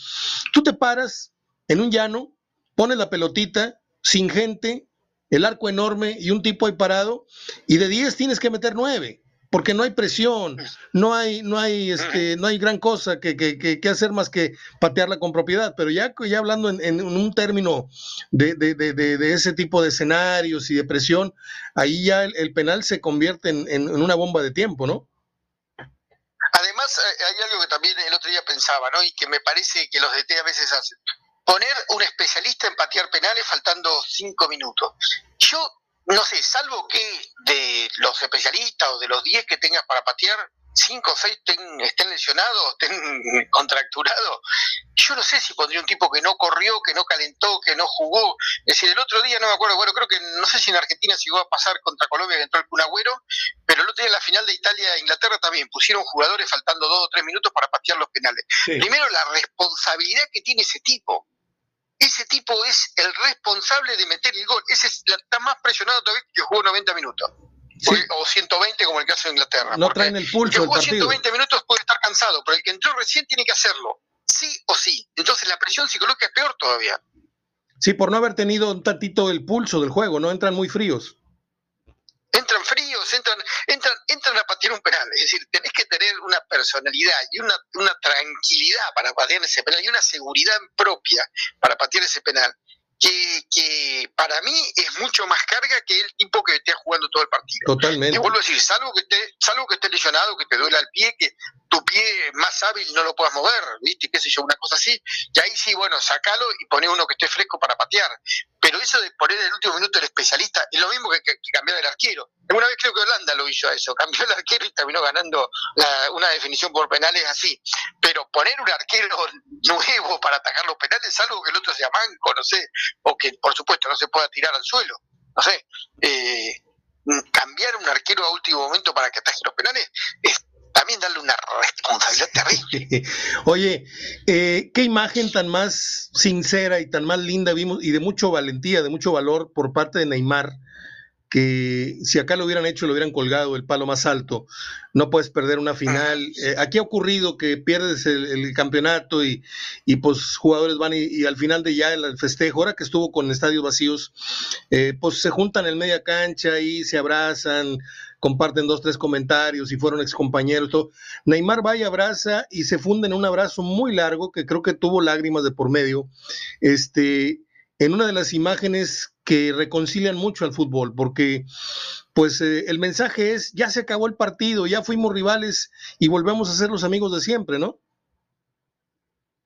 S1: tú te paras en un llano, pones la pelotita sin gente, el arco enorme y un tipo ahí parado, y de 10 tienes que meter 9, porque no hay presión, no hay, no hay, este, no hay gran cosa que, que, que, hacer más que patearla con propiedad, pero ya, ya hablando en, un término de, de, de, de, ese tipo de escenarios y de presión, ahí ya el, penal se convierte en, en, una bomba de tiempo, ¿no?
S3: Además, eh, hay algo que también el otro día pensaba, ¿no? Y que me parece que los DT a veces hacen poner un especialista en patear penales faltando cinco minutos. Yo no sé, salvo que de los especialistas o de los diez que tengas para patear, cinco o seis estén lesionados, estén contracturados, yo no sé si pondría un tipo que no corrió, que no calentó, que no jugó. Es decir, el otro día, no me acuerdo, bueno, creo que no sé si en Argentina se llegó a pasar contra Colombia que entró el Cunagüero, pero el otro día en la final de Italia e Inglaterra también pusieron jugadores faltando dos o tres minutos para patear los penales. Primero, la responsabilidad que tiene ese tipo ese tipo es el responsable de meter el gol. Ese está más presionado todavía que jugó 90 minutos. O 120 como el caso de Inglaterra.
S1: No traen el pulso.
S3: El que jugó 120 minutos puede estar cansado, pero el que entró recién tiene que hacerlo. Sí o sí. Entonces la presión psicológica es peor todavía.
S1: Sí, por no haber tenido un tantito el pulso del juego, no entran muy fríos
S3: entran fríos, entran, entran, entran a patear un penal. Es decir, tenés que tener una personalidad y una, una tranquilidad para patear ese penal y una seguridad propia para patear ese penal que, que, para mí es mucho más carga que el tipo que esté jugando todo el partido.
S1: Totalmente.
S3: Te vuelvo a decir, salvo que esté, salvo que esté lesionado, que te duela el pie, que tu pie más hábil no lo puedas mover, ¿viste? ¿Qué sé yo? Una cosa así. Y ahí sí, bueno, sacalo y poné uno que esté fresco para patear. Pero eso de poner el último minuto el especialista es lo mismo que, cambiar el arquero. Una vez creo que Holanda lo hizo a eso, cambió el arquero y terminó ganando una definición por penales así. Pero poner un arquero nuevo para atacar los penales, algo que el otro sea manco, no sé, o que por supuesto no se pueda tirar al suelo, no sé. Eh, cambiar un arquero a último momento para que ataje los penales es también darle una responsabilidad terrible.
S1: Oye, eh, qué imagen tan más sincera y tan más linda vimos y de mucho valentía, de mucho valor por parte de Neymar que si acá lo hubieran hecho, lo hubieran colgado el palo más alto. No puedes perder una final. Eh, aquí ha ocurrido que pierdes el, campeonato y, y, pues jugadores van y, al final de ya el festejo, ahora que estuvo con estadios vacíos, eh, pues se juntan en media cancha y se abrazan, comparten dos, tres comentarios y fueron excompañeros. Todo. Neymar va y abraza y se funde en un abrazo muy largo que creo que tuvo lágrimas de por medio. Este, en una de las imágenes que reconcilian mucho al fútbol, porque pues eh, el mensaje es, ya se acabó el partido, ya fuimos rivales y volvemos a ser los amigos de siempre, ¿no?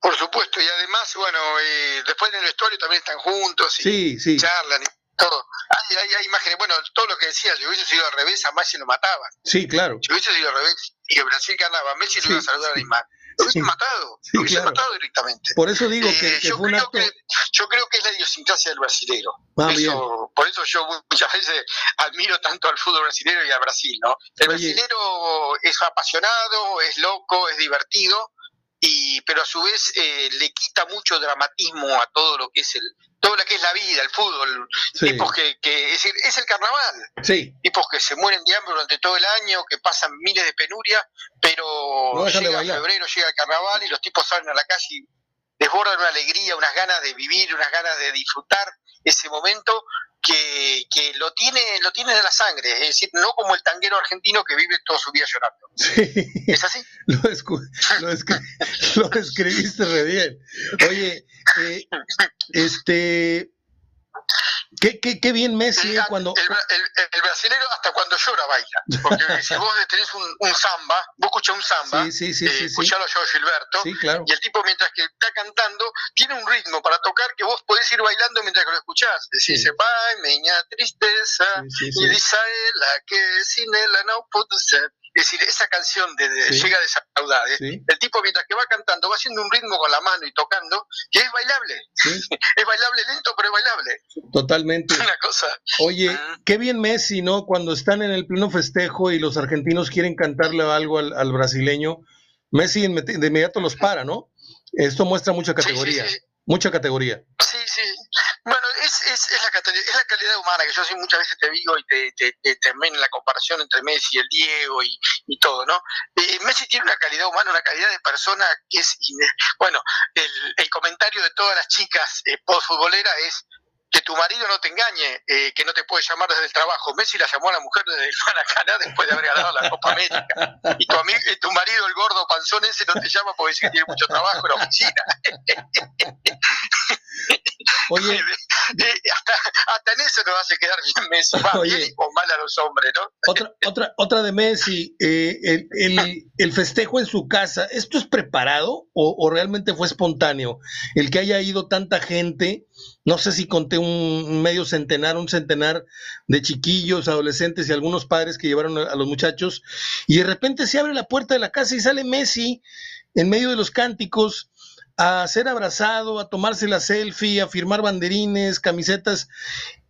S3: Por supuesto, y además, bueno, eh, después en el vestuario también están juntos y sí, charlan y todo. Hay, hay, imágenes, bueno, todo lo que decía, si hubiese sido al revés, a Messi lo mataban.
S1: Sí, claro.
S3: Si hubiese sido al revés y Brasil ganaba, Messi lo iba a saludar a Neymar. Lo hubiese matado, lo hubiese matado directamente.
S1: Por eso digo que, eh,
S3: yo, creo que, yo creo que es la idiosincrasia del brasilero. Ah, por eso yo muchas veces admiro tanto al fútbol brasileño y al Brasil, ¿no? El brasilero es apasionado, es loco, es divertido, y pero a su vez eh, le quita mucho dramatismo a todo lo que es el todo lo que es la vida, el fútbol, tipos que, que es, el, es el carnaval,
S1: sí.
S3: tipos que se mueren de hambre durante todo el año, que pasan miles de penurias, pero llega febrero, llega el carnaval y los tipos salen a la calle y desbordan una alegría, unas ganas de vivir, unas ganas de disfrutar ese momento que, que lo tiene lo tiene en la sangre, es decir, no como el tanguero argentino que vive toda su vida llorando.
S1: Sí.
S3: ¿Es así?
S1: lo, lo, escribiste re bien. Oye, eh, este Qué, qué, qué bien Messi
S3: el,
S1: cuando...
S3: El, el, brasilero hasta cuando llora baila. Porque si vos tenés un, un samba, vos escuchás un samba,
S1: sí, sí, sí,
S3: eh, escuchalo yo Gilberto,
S1: claro.
S3: y el tipo mientras que está cantando, tiene un ritmo para tocar que vos podés ir bailando mientras que lo escuchás. Es decir, se va, meña tristeza, y dice la que sin él no puedo ser. Es decir, esa canción de, de Llega de Saudades, el tipo mientras que va cantando va haciendo un ritmo con la mano y tocando, que es bailable. es bailable lento, pero es bailable.
S1: Totalmente.
S3: Una cosa.
S1: Oye, qué bien Messi, ¿no? Cuando están en el pleno festejo y los argentinos quieren cantarle algo al, al brasileño, Messi de inmediato los para, ¿no? Esto muestra mucha categoría. Mucha categoría.
S3: Sí, sí. Bueno, es, es, es, la, es la calidad humana que yo sí muchas veces te digo y te, te, te, la comparación entre Messi y el Diego y, y todo, ¿no? Eh, Messi tiene una calidad humana, una calidad de persona que es... Bueno, el, el comentario de todas las chicas eh, es que tu marido no te engañe, eh, que no te puede llamar desde el trabajo. Messi la llamó a la mujer desde el Maracaná después de haber ganado la Copa América. Y tu, amigo, tu marido, el gordo panzón ese, no te llama porque dice que tiene mucho trabajo en la oficina.
S1: Oye,
S3: eh, hasta, hasta, en eso nos hace quedar bien Messi, va bien o mal a los hombres, ¿no?
S1: Otra, otra, otra de Messi, eh, el, el, el, festejo en su casa, ¿esto es preparado o, o realmente fue espontáneo? El que haya ido tanta gente no sé si conté un medio centenar, un centenar de chiquillos, adolescentes y algunos padres que llevaron a, los muchachos, y de repente se abre la puerta de la casa y sale Messi en medio de los cánticos a ser abrazado, a tomarse la selfie, a firmar banderines, camisetas.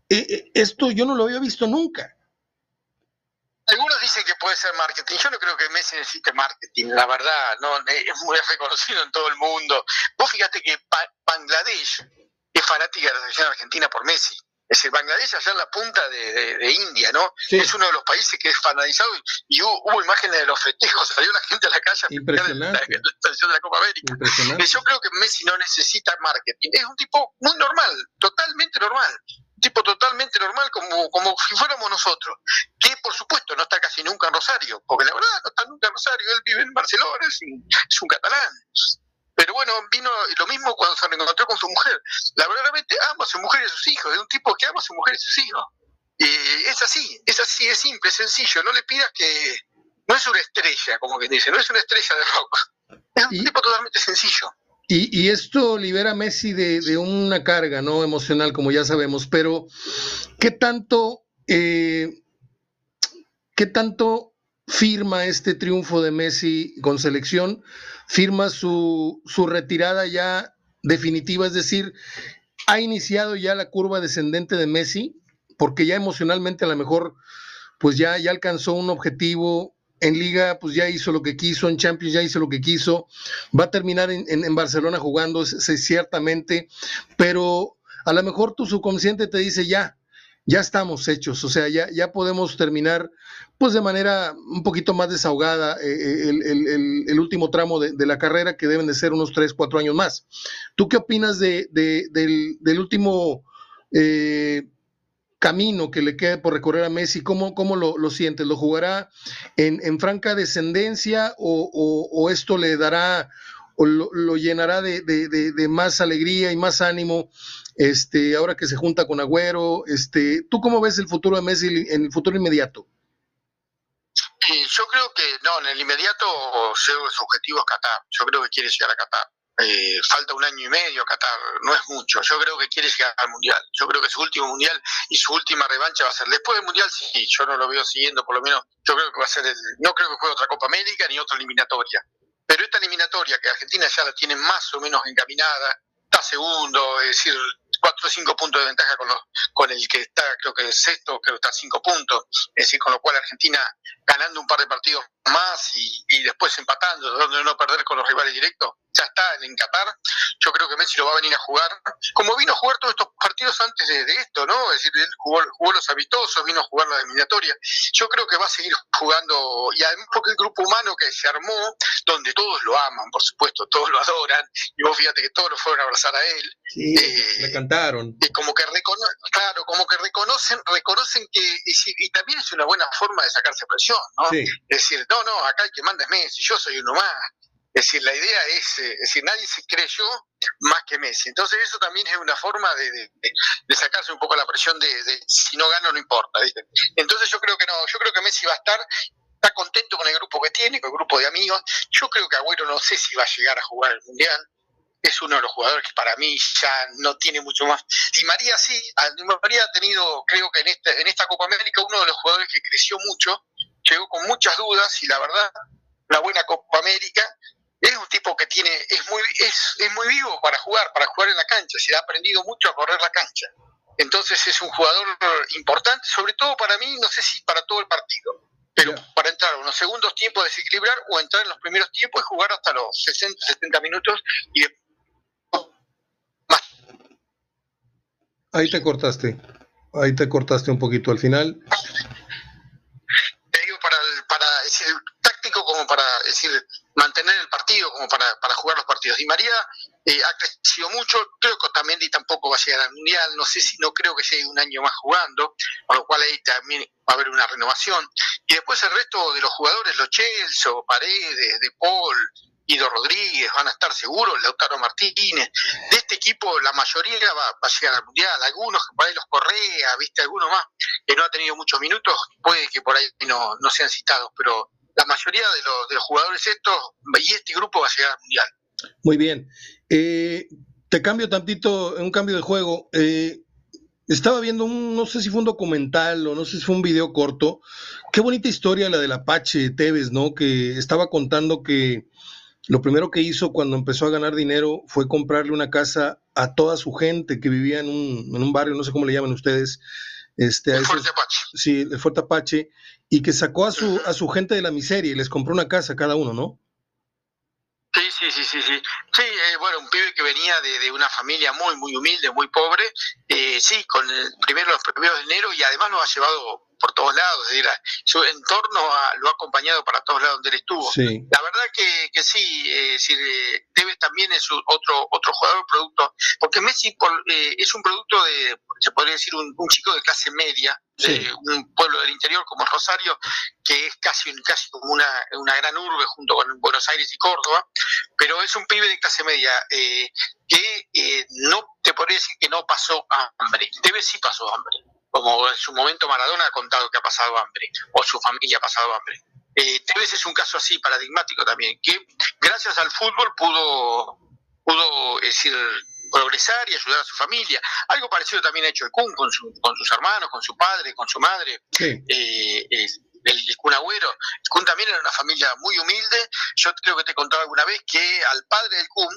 S1: Eh, eh, esto yo no lo había visto nunca.
S3: Algunos dicen que puede ser marketing. Yo no creo que Messi necesite marketing, la verdad. No, es muy reconocido en todo el mundo. Vos fíjate que Bangladesh es fanática de la selección argentina por Messi. Es decir, Bangladesh allá en la punta de, India, ¿no? Es uno de los países que es fanatizado y hubo, imágenes de los festejos, salió la gente a la calle a
S1: Impresionante.
S3: la, la, de la Copa América. Yo creo que Messi no necesita marketing, es un tipo muy normal, totalmente normal, un tipo totalmente normal como, como si fuéramos nosotros, que por supuesto no está casi nunca en Rosario, porque la verdad no está nunca en Rosario, él vive en Barcelona, es es un catalán, pero bueno, vino lo mismo cuando se reencontró con su mujer. La verdaderamente ama a su mujer y a sus hijos, es un tipo que ama a su mujer y a sus hijos. Y es así, es así, es simple, es sencillo. No le pidas que. No es una estrella, como que dice, no es una estrella de rock. Es un tipo totalmente sencillo.
S1: Y, y, esto libera a Messi de, de, una carga no emocional, como ya sabemos, pero ¿qué tanto, eh, qué tanto firma este triunfo de Messi con selección firma su, su retirada ya definitiva, es decir, ha iniciado ya la curva descendente de Messi, porque ya emocionalmente a lo mejor pues ya, ya alcanzó un objetivo, en liga pues ya hizo lo que quiso, en Champions ya hizo lo que quiso, va a terminar en, en, Barcelona jugando ciertamente, pero a lo mejor tu subconsciente te dice ya, ya estamos hechos, o sea, ya, ya podemos terminar pues de manera un poquito más desahogada eh, eh, el, el, el, último tramo de, de, la carrera, que deben de ser unos 3, 4 años más. ¿Tú qué opinas de, de, del, del, último eh, camino que le queda por recorrer a Messi? ¿Cómo, cómo lo, lo sientes? ¿Lo jugará en, en franca descendencia o, o, esto le dará o lo, lo llenará de, más alegría y más ánimo este, ahora que se junta con Agüero, este, ¿tú cómo ves el futuro de Messi en el futuro inmediato?
S3: Sí, yo creo que no, en el inmediato su objetivo es Qatar. Yo creo que quiere llegar a Qatar. Eh, falta un año y medio Qatar, no es mucho. Yo creo que quiere llegar al Mundial. Yo creo que su último Mundial y su última revancha va a ser después del Mundial. Sí, yo no lo veo siguiendo, por lo menos. Yo creo que va a ser, el, no creo que juegue otra Copa América ni otra eliminatoria. Pero esta eliminatoria que Argentina ya la tiene más o menos encaminada, está segundo, es decir, cuatro o cinco puntos de ventaja con, los, con el que está, creo que sexto, creo que está cinco puntos. Es decir, con lo cual Argentina ganando un par de partidos más y, y después empatando, donde no perder con los rivales directos, ya está en Qatar. Yo creo que Messi lo va a venir a jugar, como vino a jugar todos estos partidos antes de, de esto, ¿no? Es decir, él jugó, jugó, los amistosos, vino a jugar la eliminatoria. Yo creo que va a seguir jugando, y además porque el grupo humano que se armó, donde todos lo aman, por supuesto, todos lo adoran, y vos fíjate que todos lo fueron a abrazar a él.
S1: Sí, eh,
S3: Y como que recono claro, como que reconocen, reconocen que, y, y, también es una buena forma de sacarse presión, ¿no?
S1: Sí.
S3: Es decir, no, no, acá el que manda es Messi, yo soy uno más. Es decir, la idea es, eh, es decir, nadie se creyó más que Messi. Entonces eso también es una forma de, sacarse un poco la presión de, si no gano no importa. Entonces yo creo que no, yo creo que Messi va a estar está contento con el grupo que tiene, con el grupo de amigos. Yo creo que Agüero no sé si va a llegar a jugar el Mundial. Es uno de los jugadores que para mí ya no tiene mucho más. Y María sí, María ha tenido, creo que en esta, en esta Copa América, uno de los jugadores que creció mucho, llegó con muchas dudas y la verdad, una buena Copa América. Es un tipo que tiene, es muy, es, es muy vivo para jugar, para jugar en la cancha, se ha aprendido mucho a correr la cancha. Entonces es un jugador importante, sobre todo para mí, no sé si para todo el partido pero para entrar unos segundos tiempos, desequilibrar o entrar en los primeros tiempos y jugar hasta los 60, 70 minutos y
S1: Ahí te cortaste, ahí te cortaste un poquito al final.
S3: Te digo, para, para decir, táctico como para decir, mantener el partido, como para, para jugar los partidos. Y María eh, ha crecido mucho, creo que Otamendi tampoco va a llegar al Mundial, no sé si, no creo que sea un año más jugando, con lo cual ahí también va a haber una renovación. Y después el resto de los jugadores, los Chelsea, Paredes, De Paul, Ido Rodríguez, van a estar seguros, Lautaro Martínez. De este equipo, la mayoría va, a llegar al Mundial. Algunos, por ahí los Correa, viste, algunos más, que no ha tenido muchos minutos, puede que por ahí no, no sean citados, pero la mayoría de los, de los jugadores estos, y este grupo va a llegar al Mundial.
S1: Muy bien. Eh, te cambio tantito, un cambio de juego. Eh, estaba viendo un, no sé si fue un documental o no sé si fue un video corto. Qué bonita historia la del Apache Tevez, ¿no? Que estaba contando que lo primero que hizo cuando empezó a ganar dinero fue comprarle una casa a toda su gente que vivía en un, en un barrio, no sé cómo le llaman ustedes. Este,
S3: el Fuerte Apache.
S1: Sí, el Fuerte Apache. Y que sacó a su, a su gente de la miseria y les compró una casa a cada uno, ¿no?
S3: Sí, sí, sí, sí, sí. Sí, eh, bueno, un pibe que venía de, de, una familia muy, muy humilde, muy pobre, eh, sí, con el primero los primeros de enero y además nos ha llevado por todos lados, es decir, su entorno lo ha acompañado para todos lados donde él estuvo. La verdad que, que sí, eh, decir, Tevez también es otro otro jugador producto, porque Messi eh, es un producto de, se podría decir, un, chico de clase media, de un pueblo del interior como Rosario, que es casi, casi como una, una gran urbe junto con Buenos Aires y Córdoba, pero es un pibe de clase media eh, que eh, no te podría decir que no pasó hambre, Tevez sí pasó hambre como en su momento Maradona ha contado que ha pasado hambre, o su familia ha pasado hambre. Eh, Tevez es un caso así, paradigmático también, que gracias al fútbol pudo, pudo decir, progresar y ayudar a su familia. Algo parecido también ha hecho el Kun con, su, con sus hermanos, con su padre, con su madre. Eh, el, el Kun Agüero. El Kun también era una familia muy humilde. Yo creo que te he contado alguna vez que al padre del Kun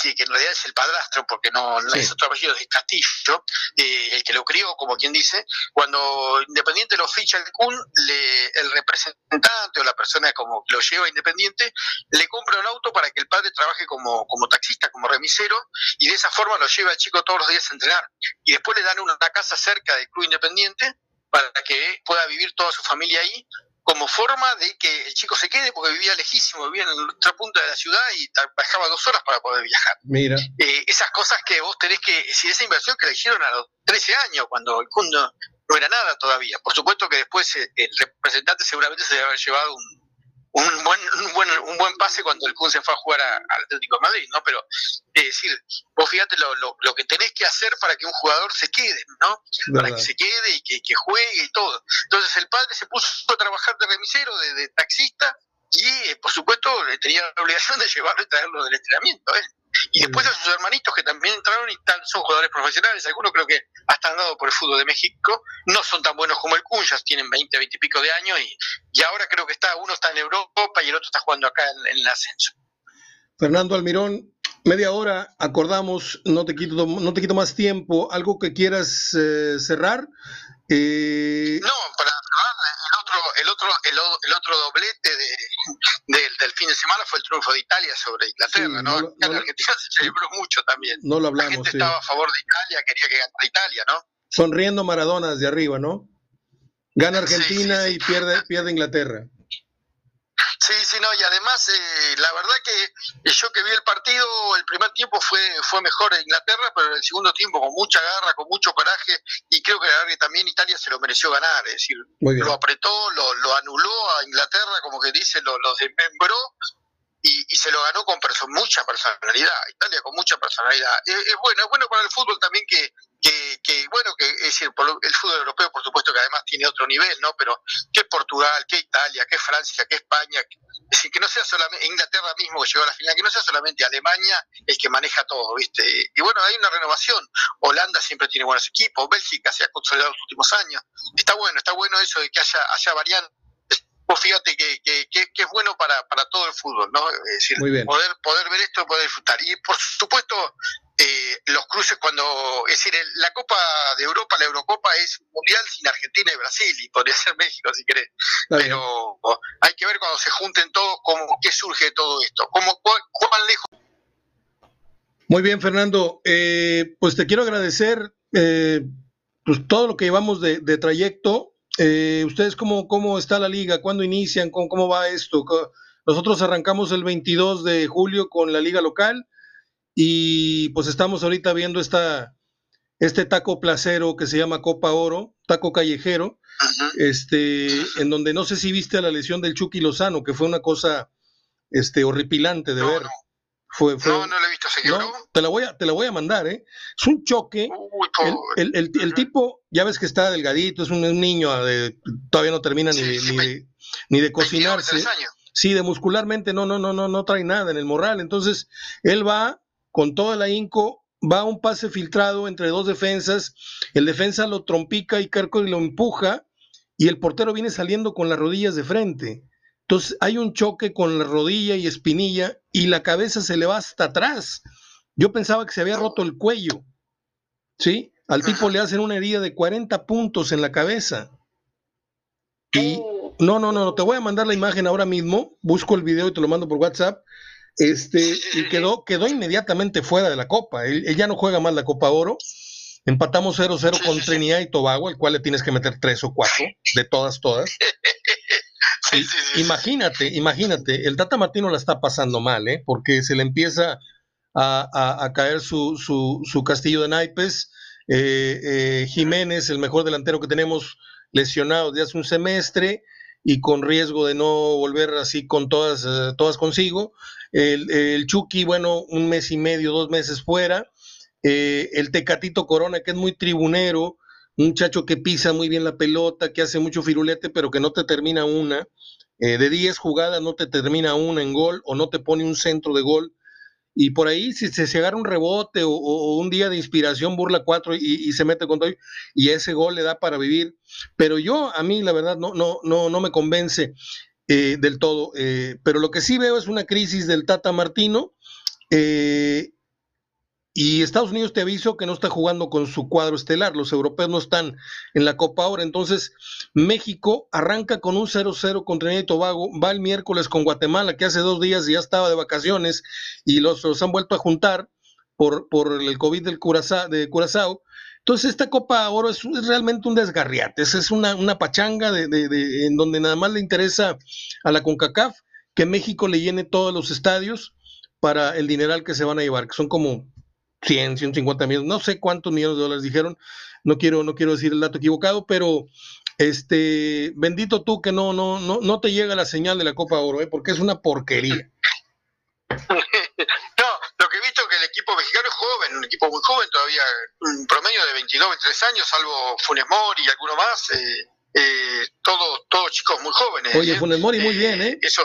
S3: que, que, en realidad es el padrastro, porque no, es otro apellido, es Castillo, eh, el que lo crió, como quien dice, cuando Independiente lo ficha el CUN, le, el representante o la persona como lo lleva a Independiente, le compra un auto para que el padre trabaje como, como taxista, como remisero, y de esa forma lo lleva el chico todos los días a entrenar. Y después le dan una casa cerca del Club Independiente para que pueda vivir toda su familia ahí como forma de que el chico se quede porque vivía lejísimo, vivía en otra punta de la ciudad y bajaba dos horas para poder viajar.
S1: Mira.
S3: Eh, esas cosas que vos tenés que, si esa inversión que le hicieron a los 13 años, cuando el mundo no era nada todavía. Por supuesto que después eh, el representante seguramente se debe haber llevado un, un buen, un buen, un buen pase cuando el Kun se fue a jugar al Atlético de Madrid, ¿no? Pero es decir, vos fíjate lo, lo, lo, que tenés que hacer para que un jugador se quede, ¿no? Para que se quede y que, que, juegue y todo. Entonces el padre se puso a trabajar de remisero, de, de taxista, y eh, por supuesto tenía la obligación de llevarlo y traerlo del entrenamiento, ¿eh? Y después a sus hermanitos que también entraron y son jugadores profesionales, algunos creo que hasta han dado por el fútbol de México, no son tan buenos como el Kun, tienen 20, 20 y pico de años y, y ahora creo que está, uno está en Europa y el otro está jugando acá en, el ascenso.
S1: Fernando Almirón, media hora, acordamos, no te quito, no te quito más tiempo, algo que quieras eh, cerrar.
S3: Eh... No, para el otro, el, otro doblete de, del fin de semana fue el triunfo de Italia sobre Inglaterra, ¿no? en Argentina se celebró mucho también.
S1: No lo hablamos.
S3: La gente estaba a favor de Italia, quería que ganara Italia, ¿no?
S1: Sonriendo Maradona desde arriba, ¿no? Gana Argentina y pierde, pierde Inglaterra.
S3: Sí, sí, no, y además, eh, la verdad que yo que vi el partido, el primer tiempo fue, fue mejor en Inglaterra, pero el segundo tiempo con mucha garra, con mucho coraje, y creo que también Italia se lo mereció ganar, es decir, lo apretó, lo, lo, anuló a Inglaterra, como que dice, lo, lo desmembró, y, se lo ganó con mucha personalidad, Italia con mucha personalidad. Es, bueno, es bueno para el fútbol también que, que, bueno, que es decir, el fútbol europeo por supuesto que además tiene otro nivel, ¿no? Pero que Portugal, que Italia, que Francia, que España, es decir, que no sea solamente Inglaterra mismo que llegó a la final, que no sea solamente Alemania el que maneja todo, ¿viste? Y bueno, hay una renovación. Holanda siempre tiene buenos equipos, Bélgica se ha consolidado en los últimos años. Está bueno, está bueno eso de que haya, haya variantes fíjate que, que, es bueno para, para, todo el fútbol, ¿no? Es decir, Poder, poder ver esto, poder disfrutar. Y por supuesto, eh, los cruces cuando, es decir, la Copa de Europa, la Eurocopa es mundial sin Argentina y Brasil, y podría ser México si querés. Pero hay que ver cuando se junten todos, cómo, qué surge de todo esto, cómo, cuán, lejos.
S1: Muy bien, Fernando. Eh, pues te quiero agradecer eh, pues todo lo que llevamos de, de trayecto eh, ¿Ustedes cómo, cómo está la liga? ¿Cuándo inician? ¿Cómo, ¿Cómo va esto? Nosotros arrancamos el 22 de julio con la liga local y pues estamos ahorita viendo esta, este taco placero que se llama Copa Oro, taco callejero, este, en donde no sé si viste la lesión del Chucky Lozano, que fue una cosa este, horripilante de ver.
S3: Fue, no, no lo he visto, ¿se
S1: te la voy a, te la voy a mandar, ¿eh? Es un choque. el, el, el, tipo, ya ves que está delgadito, es un, niño, de, todavía no termina ni, ni, de, ni de cocinarse. Sí, de muscularmente no, no, no, no, no trae nada en el morral. Entonces, él va con toda la inco, va a un pase filtrado entre dos defensas, el defensa lo trompica y Carco y lo empuja, y el portero viene saliendo con las rodillas de frente. Entonces hay un choque con la rodilla y espinilla y la cabeza se le va hasta atrás. Yo pensaba que se había roto el cuello. ¿Sí? Al tipo le hacen una herida de 40 puntos en la cabeza. Y oh. no, no, no, te voy a mandar la imagen ahora mismo. Busco el video y te lo mando por WhatsApp. Este, y quedó, quedó inmediatamente fuera de la Copa. Él, ya no juega más la Copa Oro. Empatamos 0-0 con Trinidad y Tobago, al cual le tienes que meter 3 o 4, de todas, todas. Imagínate, imagínate, el Tata Martino la está pasando mal, ¿eh? porque se le empieza a, caer su, su, castillo de naipes. Eh, eh, Jiménez, el mejor delantero que tenemos, lesionado de hace un semestre y con riesgo de no volver así con todas, eh, todas consigo. El, el, Chucky, bueno, un mes y medio, dos meses fuera. el Tecatito Corona, que es muy tribunero, un muchacho que pisa muy bien la pelota, que hace mucho firulete, pero que no te termina una. Eh, de 10 jugadas no te termina una en gol o no te pone un centro de gol. Y por ahí, si se, agarra un rebote o, un día de inspiración, burla cuatro y, se mete con todo, y ese gol le da para vivir. Pero yo, a mí, la verdad, no, no, no, no me convence eh, del todo. Eh, pero lo que sí veo es una crisis del Tata Martino. Y Estados Unidos te aviso que no está jugando con su cuadro estelar, los europeos no están en la Copa ahora, entonces México arranca con un 0-0 contra Trinidad y Tobago, va el miércoles con Guatemala, que hace dos días ya estaba de vacaciones y los, han vuelto a juntar por, por el COVID del Curazao, de Curazao. Entonces esta Copa Oro es, realmente un desgarriate, es una, una pachanga de, en donde nada más le interesa a la CONCACAF que México le llene todos los estadios para el dineral que se van a llevar, que son como 100, 150 millones, no sé cuántos millones de dólares dijeron, no quiero, no quiero decir el dato equivocado, pero este, bendito tú que no, no, no, no te llega la señal de la Copa Oro, ¿eh? porque es una porquería.
S3: no, lo que he visto es que el equipo mexicano es joven, un equipo muy joven todavía, un promedio de 22, 23 años, salvo Funes Mori y alguno más, eh, eh, todos, todos chicos muy jóvenes.
S1: Oye, ¿eh? Funes Mori muy bien, ¿eh? Eso,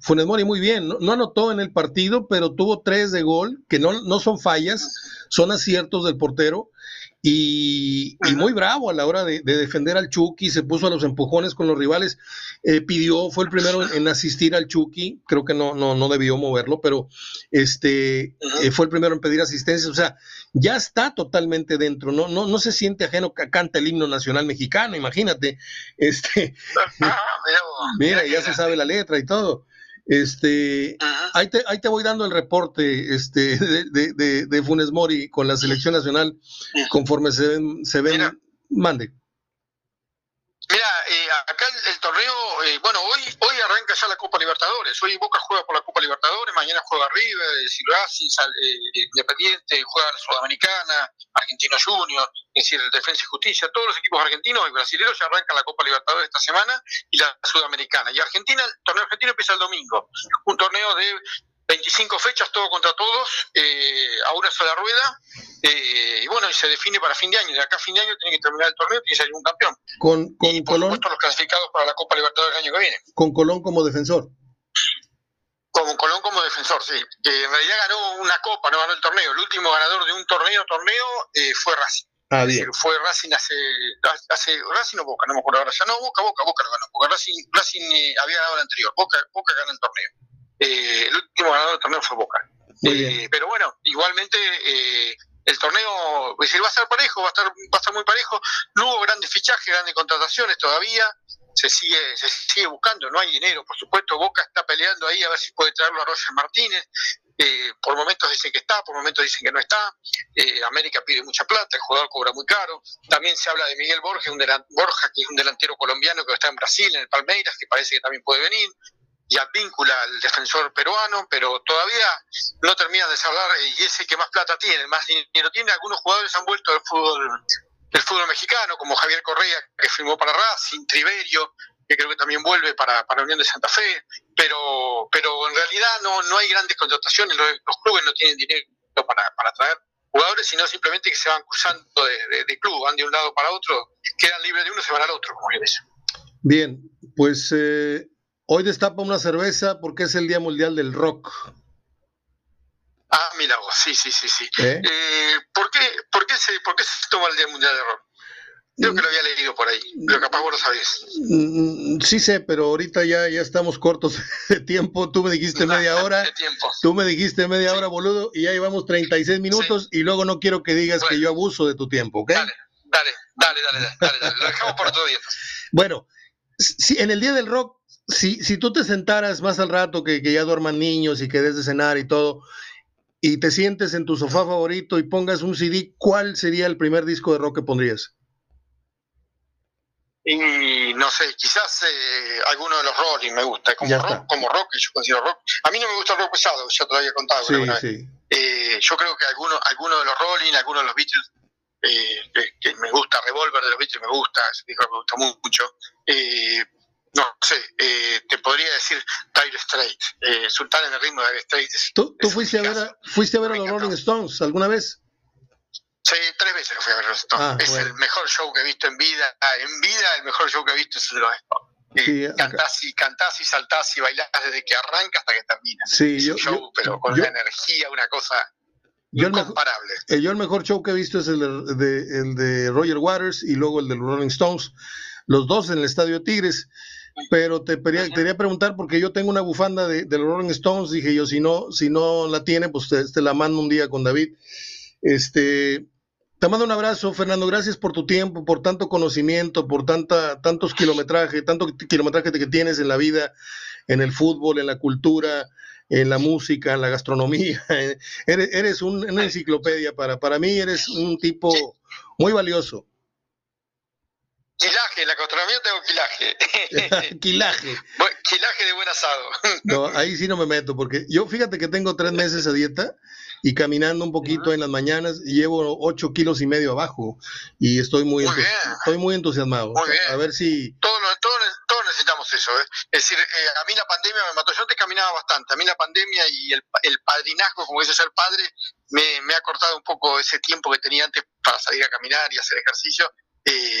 S1: Funes Mori muy bien, no, anotó en el partido, pero tuvo tres de gol, que no, no son fallas, son aciertos del portero. Y, muy bravo a la hora de, defender al Chucky, se puso a los empujones con los rivales, eh, pidió, fue el primero en, asistir al Chucky, creo que no, no, no debió moverlo, pero este eh, fue el primero en pedir asistencia, o sea, ya está totalmente dentro, no, no, no se siente ajeno que canta el himno nacional mexicano, imagínate, este, ah, mira, ya se sabe la letra y todo. Este, ahí te, ahí te voy dando el reporte este, de, de, de, Funes Mori con la selección nacional conforme se ven, se ven, mande.
S3: Mira, acá el, torneo, eh, bueno, hoy hoy arranca ya la Copa Libertadores. Hoy Boca juega por la Copa Libertadores, mañana juega River, Racing, eh, Independiente, juega la Sudamericana, Argentino Junior, es decir, el Defensa y Justicia. Todos los equipos argentinos y brasileños ya arrancan la Copa Libertadores esta semana y la Sudamericana. Y Argentina, el torneo argentino empieza el domingo. Un torneo de 25 fechas, todo contra todos, eh, a una sola rueda, eh, y bueno, y se define para fin de año. De acá a fin de año tiene que terminar el torneo y tiene que salir un campeón.
S1: Con, con
S3: y por
S1: Colón,
S3: supuesto los clasificados para la Copa Libertadores del año que viene.
S1: con Colón como defensor.
S3: Como Colón como defensor, sí. Eh, en realidad ganó una copa, no ganó el torneo. El último ganador de un torneo, torneo, eh, fue Racing.
S1: Ah, bien.
S3: fue Racing hace, hace Racing o Boca, no me acuerdo ahora ya. No, Boca, Boca, Boca lo ganó. Porque Racing, Racing había ganado el anterior. Boca, Boca ganó el torneo. Eh, el último ganador del torneo fue Boca. Eh, pero bueno, igualmente eh, el torneo decir, va a ser parejo, va a estar, va a estar muy parejo. No hubo grandes fichajes, grandes contrataciones todavía. Se sigue, se sigue buscando, no hay dinero, por supuesto. Boca está peleando ahí a ver si puede traerlo a Roger Martínez. Eh, por momentos dicen que está, por momentos dicen que no está. Eh, América pide mucha plata, el jugador cobra muy caro. También se habla de Miguel Borja, un delan- Borja, que es un delantero colombiano que está en Brasil, en el Palmeiras, que parece que también puede venir. Y Advíncula, el defensor peruano, pero todavía no termina de hablar eh, y es el que más plata tiene, más dinero tiene. Algunos jugadores han vuelto del fútbol, del fútbol mexicano, como Javier Correa, que firmó para Racing, Triverio, que creo que también vuelve para, para Unión de Santa Fe, pero, pero en realidad no, no hay grandes contrataciones, los, clubes no tienen dinero para, para traer jugadores, sino simplemente que se van cruzando de, de- club, van de un lado para otro, quedan libres de uno se van al otro, como bien.
S1: Bien, pues eh, hoy destapa una cerveza porque es el Día Mundial del Rock.
S3: Ah, mira vos, sí, sí, sí, sí.
S1: ¿eh?
S3: Eh, ¿por, qué, por, qué se, ¿Por qué se toma el Día Mundial de Rock? Creo que lo había leído por ahí, pero capaz vos lo sabés.
S1: Mm, Sí sé, pero ahorita ya, ya estamos cortos de tiempo. Tú me dijiste media hora,
S3: De tiempo.
S1: tú me dijiste media hora, boludo, y ya llevamos 36 minutos y luego no quiero que digas que yo abuso de tu tiempo, ¿ok?
S3: Dale, dale, dale, dale, dale, dale, dale. Lo dejamos por otro día.
S1: Bueno, si en el Día del Rock, si, si tú te sentaras más al rato que, que ya duerman niños y que des de cenar y todo, y te sientes en tu sofá favorito y pongas un CD, ¿cuál sería el primer disco de rock que pondrías?
S3: Y no sé, quizás eh, alguno de los Rolling me gusta, como rock, como rock, yo considero rock. A mí no me gusta el rock pesado, ya te lo había contado
S1: Sí,
S3: alguna vez.
S1: sí.
S3: Eh, yo creo que alguno, alguno de los Rolling, alguno de los Beatles, eh, que, que me gusta, Revolver de los Beatles me gusta, ese disco me gusta mu- mucho. Eh, no sé, eh, te podría decir Dire Straits, eh, Sultanes del ritmo de Dire Straits.
S1: ¿Tú, fuiste, a ver a, fuiste a ver a los. Rolling Stones alguna vez?
S3: Sí, tres veces lo fui a ver los Stones.
S1: Ah,
S3: es
S1: bueno.
S3: el mejor show que he visto en vida. Ah, En vida, el mejor show que he visto es el de los Stones. Eh,
S1: Sí,
S3: cantás, y, cantás y saltás y bailás desde que arranca hasta que termina.
S1: Sí,
S3: es
S1: yo,
S3: un show,
S1: yo-
S3: pero con
S1: yo-
S3: una energía, una cosa
S1: yo el, mejor,
S3: incomparable.
S1: eh, yo el mejor show que he visto es el de, el de Roger Waters y luego el de los Rolling Stones, los dos en el Estadio Tigres. Pero te quería, te quería preguntar porque yo tengo una bufanda de, de los Rolling Stones, dije yo, si no, si no la tiene, pues te, te la mando un día con David. Este, te mando un abrazo, Fernando, gracias por tu tiempo, por tanto conocimiento, por tanta, tantos kilometrajes, tanto kilometraje que tienes en la vida, en el fútbol, en la cultura, en la música, en la gastronomía. Eres, eres un- una enciclopedia para, para mí, eres un tipo muy valioso.
S3: Quilaje, la gastronomía tengo quilaje.
S1: Quilaje.
S3: Buen- quilaje de buen asado.
S1: No, ahí sí no me meto, porque yo fíjate que tengo tres meses a dieta y caminando un poquito en las mañanas llevo ocho kilos y medio abajo y estoy muy,
S3: Muy
S1: estoy muy entusiasmado.
S3: Muy bien.
S1: A ver si
S3: todos, todos, todos necesitamos eso. ¿eh? Es decir, eh, a mí la pandemia me mató. Yo antes caminaba bastante. A mí la pandemia y el, el padrinazgo, como dice ser padre, me, me ha cortado un poco ese tiempo que tenía antes para salir a caminar y hacer ejercicio. Eh,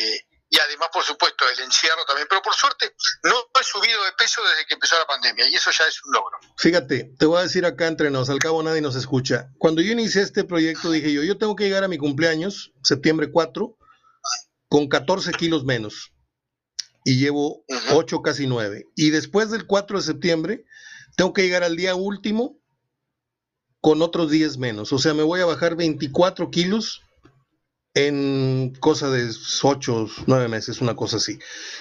S3: además, por supuesto, el encierro también. Pero por suerte, no he subido de peso desde que empezó la pandemia y eso ya es un logro.
S1: Fíjate, te voy a decir acá entre nos, al cabo nadie nos escucha. Cuando yo inicié este proyecto dije yo, yo tengo que llegar a mi cumpleaños, septiembre 4, con 14 kilos menos. Y llevo
S3: Ujú.
S1: 8, casi 9. Y después del 4 de septiembre, tengo que llegar al día último con otros 10 menos. O sea, me voy a bajar 24 kilos en cosa de 8, 9 meses, una cosa así.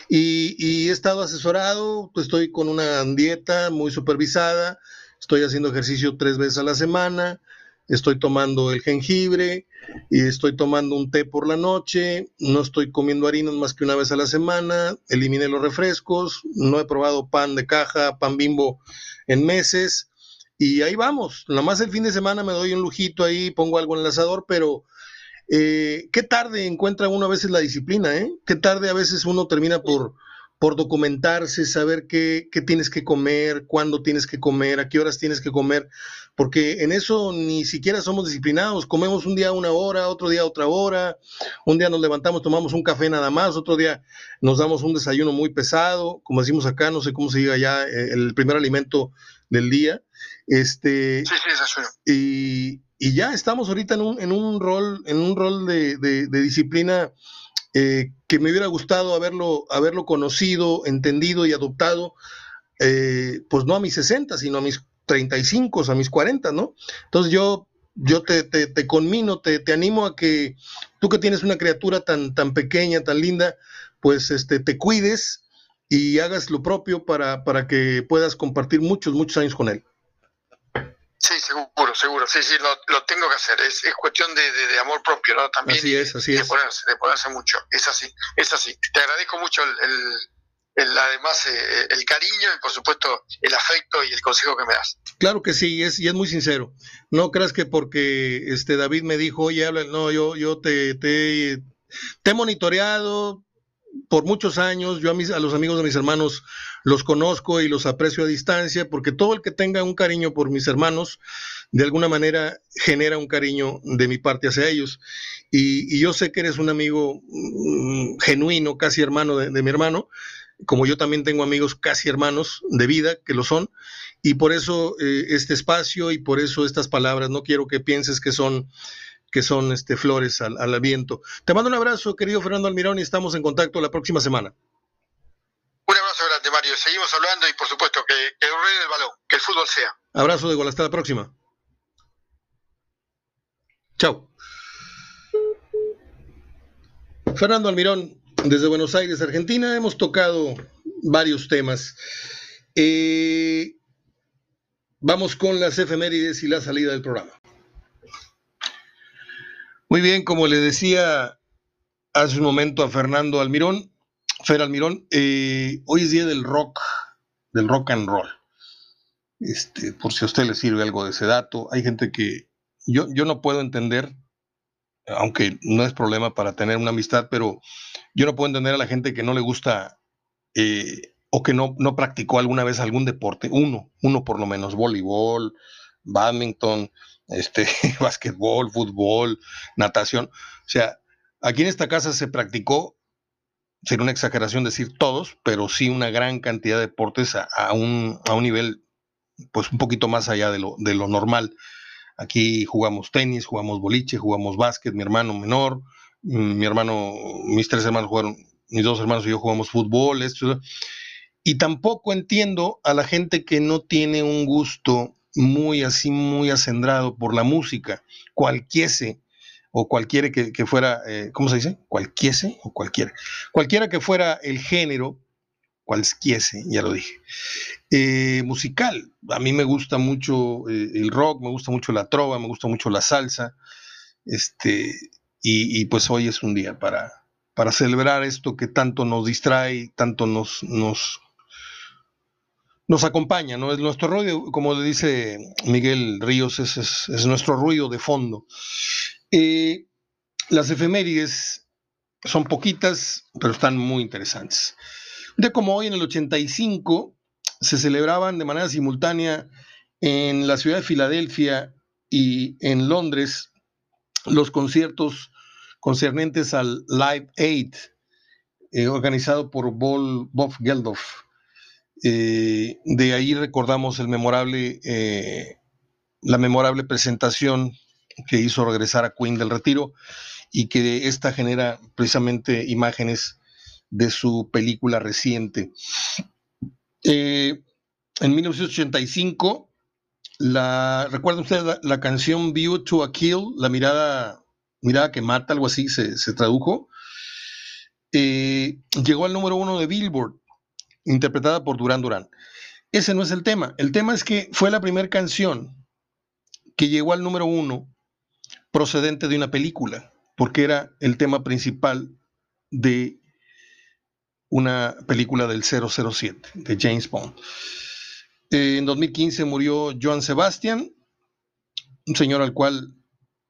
S1: Y, he estado asesorado, estoy con una dieta muy supervisada, estoy haciendo ejercicio tres veces a la semana, estoy tomando el jengibre y estoy tomando un té por la noche, no estoy comiendo harinas más que una vez a la semana, eliminé los refrescos, no he probado pan de caja, pan bimbo en meses y ahí vamos. Nada más el fin de semana me doy un lujito ahí, pongo algo en el asador, pero eh, qué tarde encuentra uno a veces la disciplina, ¿eh? Qué tarde a veces uno termina por por documentarse, saber qué, qué, tienes que comer, cuándo tienes que comer, a qué horas tienes que comer, porque en eso ni siquiera somos disciplinados, comemos un día una hora, otro día otra hora, un día nos levantamos, tomamos un café nada más, otro día nos damos un desayuno muy pesado, como decimos acá, no sé cómo se diga ya, eh, el primer alimento del día. Este,
S3: sí, sí, desayuno.
S1: Y, y, ya estamos ahorita en un, en un rol, en un rol de, de, disciplina eh, que me hubiera gustado haberlo, haberlo conocido, entendido y adoptado, eh, pues no a mis 60, sino a mis 35, a mis 40, ¿no? Entonces yo, yo te, te, te conmino, te, te, animo a que tú que tienes una criatura tan, tan pequeña, tan linda, pues este, te cuides y hagas lo propio para, para que puedas compartir muchos, muchos años con él.
S3: Sí, seguro, seguro. Sí, sí, lo, lo tengo que hacer. Es, es cuestión de, de, de, amor propio, ¿no? También.
S1: Así es, así
S3: de
S1: es.
S3: Ponerse, de ponerse mucho. Es así, es así. Te agradezco mucho el, el, el además eh, el cariño y por supuesto el afecto y el consejo que me das.
S1: Claro que sí, es, y es muy sincero. No creas que porque este David me dijo, oye, habla, no, yo, yo te, te, te he monitoreado, por muchos años, yo a, mis, a los amigos de mis hermanos los conozco y los aprecio a distancia, porque todo el que tenga un cariño por mis hermanos, de alguna manera genera un cariño de mi parte hacia ellos. Y, yo sé que eres un amigo mmm, genuino, casi hermano de, de mi hermano, como yo también tengo amigos casi hermanos de vida, que lo son, y por eso eh, este espacio y por eso estas palabras, no quiero que pienses que son que son este, flores al, al, viento. Te mando un abrazo, querido Fernando Almirón, y estamos en contacto la próxima semana.
S3: Un abrazo grande, Mario. Seguimos hablando y por supuesto que, que el balón, que el fútbol sea.
S1: Abrazo de gol, hasta la próxima. Chao. Fernando Almirón, desde Buenos Aires, Argentina, hemos tocado varios temas. Eh, vamos con las efemérides y la salida del programa. Muy bien, como le decía hace un momento a Fernando Almirón, Fer Almirón, eh, hoy es día del rock, del rock and roll. Este, por si a usted le sirve algo de ese dato, hay gente que yo, yo no puedo entender, aunque no es problema para tener una amistad, pero yo no puedo entender a la gente que no le gusta eh, o que no, no practicó alguna vez algún deporte, uno, uno por lo menos, voleibol, badminton, este, básquetbol, fútbol, natación. O sea, aquí en esta casa se practicó, sería una exageración decir todos, pero sí una gran cantidad de deportes a, a, un, a un nivel, pues un poquito más allá de lo, de lo normal. Aquí jugamos tenis, jugamos boliche, jugamos básquet, mi hermano menor, mi hermano, mis tres hermanos jugaron, mis dos hermanos y yo jugamos fútbol, esto. Y tampoco entiendo a la gente que no tiene un gusto muy así, muy acendrado por la música, cualquiese o cualquiera que, que fuera, eh, ¿cómo se dice? Cualquiese o cualquiera. Cualquiera que fuera el género, cualquiese, ya lo dije. Eh, musical, a mí me gusta mucho eh, el rock, me gusta mucho la trova, me gusta mucho la salsa, este, y, y pues hoy es un día para, para celebrar esto que tanto nos distrae, tanto nos, nos nos acompaña, ¿no? Es nuestro ruido, como le dice Miguel Ríos, es, es, es nuestro ruido de fondo. Eh, las efemérides son poquitas, pero están muy interesantes. De como hoy en el 85 se celebraban de manera simultánea en la ciudad de Filadelfia y en Londres los conciertos concernientes al Live Aid, eh, organizado por Bob Geldof. Eh, de ahí recordamos eh, la memorable presentación que hizo regresar a Queen del retiro y que esta genera precisamente imágenes de su película reciente. Eh, en 1985, la, ¿recuerdan ustedes la, canción View to a Kill? La mirada, mirada que mata, algo así se, tradujo. Llegó al número uno de Billboard interpretada por Durán Durán. Ese no es el tema. El tema es que fue la primera canción que llegó al número uno procedente de una película, porque era el tema principal de una película del 007, de James Bond. en 2015 murió Joan Sebastian, un señor al cual,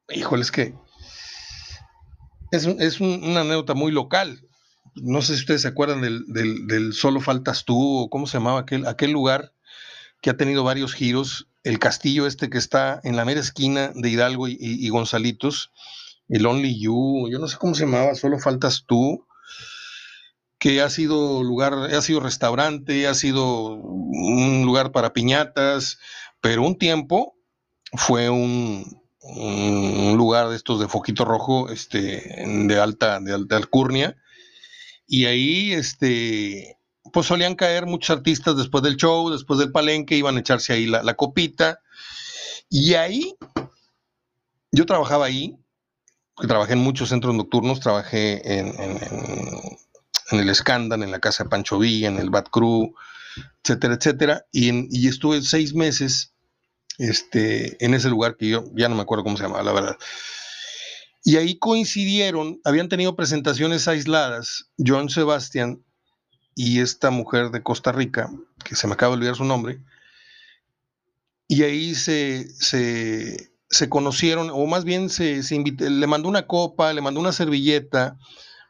S1: híjole, es que es, una anécdota muy local. No sé si ustedes se acuerdan del, Solo Faltas Tú, o cómo se llamaba aquel, aquel lugar que ha tenido varios giros. El castillo este que está en la mera esquina de Hidalgo y, Gonzalitos, el Only You, yo no sé cómo se llamaba, Solo Faltas Tú, que ha sido lugar, ha sido restaurante, ha sido un lugar para piñatas, pero un tiempo fue un, un lugar de estos de foquito rojo, este, de alta, de alta alcurnia, y ahí, este, pues solían caer muchos artistas después del show, después del palenque, iban a echarse ahí la, copita, y ahí, yo trabajaba ahí, trabajé en muchos centros nocturnos, trabajé en, en, el Scandal, en la casa de Pancho Villa, en el Bat Crew, etcétera, etcétera, y, y estuve seis meses este, en ese lugar que yo ya no me acuerdo cómo se llamaba, la verdad. Y ahí coincidieron, habían tenido presentaciones aisladas, John Sebastian y esta mujer de Costa Rica, que se me acaba de olvidar su nombre, y ahí se, se, conocieron, o más bien se, le mandó una copa, le mandó una servilleta,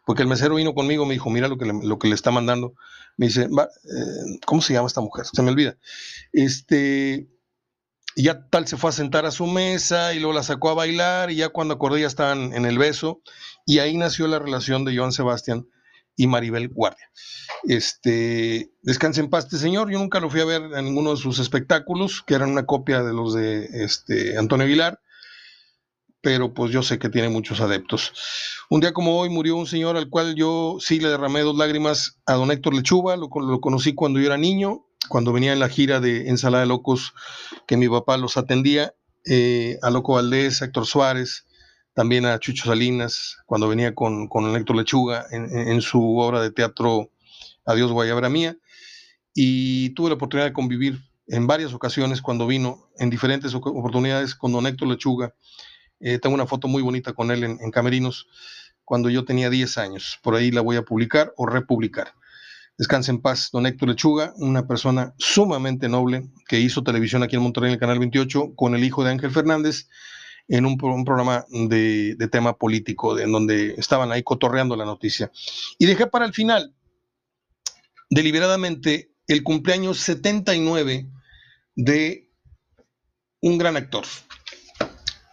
S1: porque el mesero vino conmigo, me dijo, mira lo que le, lo que le está mandando. Me dice, eh, ¿cómo se llama esta mujer? Se me olvida. Este, y ya tal se fue a sentar a su mesa y luego la sacó a bailar y ya cuando acordé ya estaban en el beso. Y ahí nació la relación de Joan Sebastián y Maribel Guardia. Este, descanse en paz este señor, yo nunca lo fui a ver en ninguno de sus espectáculos, que eran una copia de los de este, Antonio Aguilar, pero pues yo sé que tiene muchos adeptos. Un día como hoy murió un señor al cual yo sí le derramé dos lágrimas a don Héctor Lechuga, lo, lo conocí cuando yo era niño, cuando venía en la gira de Ensalada de Locos, que mi papá los atendía, eh, a Loco Valdés, a Héctor Suárez, también a Chucho Salinas, cuando venía con, con Héctor Lechuga en, su obra de teatro Adiós Guayabra Mía, y tuve la oportunidad de convivir en varias ocasiones cuando vino, en diferentes oportunidades con don Héctor Lechuga. Eh, tengo una foto muy bonita con él en, Camerinos, cuando yo tenía 10 años. Por ahí la voy a publicar o republicar. Descanse en paz, don Héctor Lechuga, una persona sumamente noble que hizo televisión aquí en Monterrey en el Canal 28 con el hijo de Ángel Fernández en un, programa de, tema político en donde estaban ahí cotorreando la noticia. Y dejé para el final, deliberadamente, el cumpleaños 79 de un gran actor.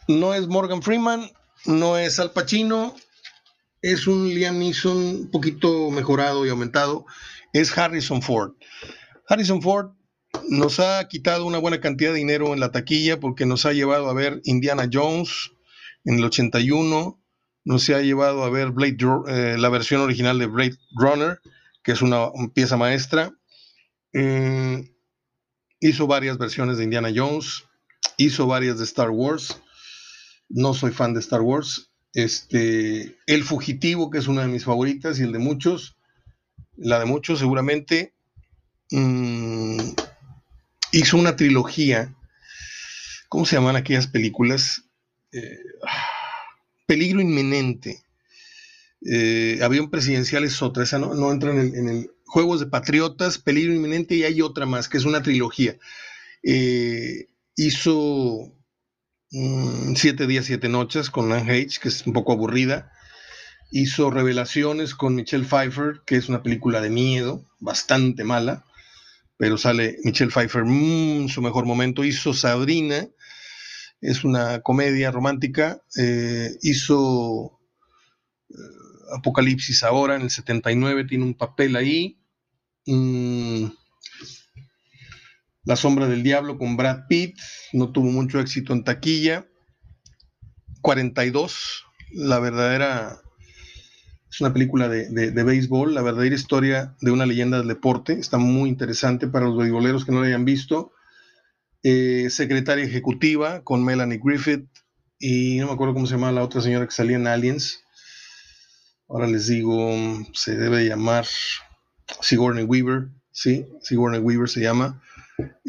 S1: No es Morgan Freeman, no es Al Pacino, es un Liam Neeson un poquito mejorado y aumentado es Harrison Ford. Harrison Ford nos ha quitado una buena cantidad de dinero en la taquilla porque nos ha llevado a ver Indiana Jones en el 81, nos ha llevado a ver eh, la versión original de Blade Runner, que es una, pieza maestra. Eh, hizo varias versiones de Indiana Jones, hizo varias de Star Wars. No soy fan de Star Wars. Este, El Fugitivo, que es una de mis favoritas y el de muchos la de muchos seguramente, mm, hizo una trilogía. ¿Cómo se llaman aquellas películas? Eh, Peligro inminente. Eh, avión presidencial es otra, esa no, entra en el, Juegos de Patriotas, Peligro inminente y hay otra más, que es una trilogía. Eh, hizo mm, Siete días, siete noches con Anne H, que es un poco aburrida. Hizo Revelaciones con Michelle Pfeiffer, que es una película de miedo, bastante mala, pero sale Michelle Pfeiffer en mm, su mejor momento. Hizo Sabrina, es una comedia romántica. Eh, hizo eh, Apocalipsis ahora, en el 79, tiene un papel ahí. Mm, la sombra del diablo con Brad Pitt, no tuvo mucho éxito en taquilla. 42, la verdadera es una película de, de, béisbol, la verdadera historia de una leyenda del deporte. Está muy interesante para los beisboleros que no la hayan visto. Eh, secretaria ejecutiva con Melanie Griffith y no me acuerdo cómo se llama la otra señora que salía en Aliens. Ahora les digo, se debe llamar Sigourney Weaver, sí, Sigourney Weaver se llama.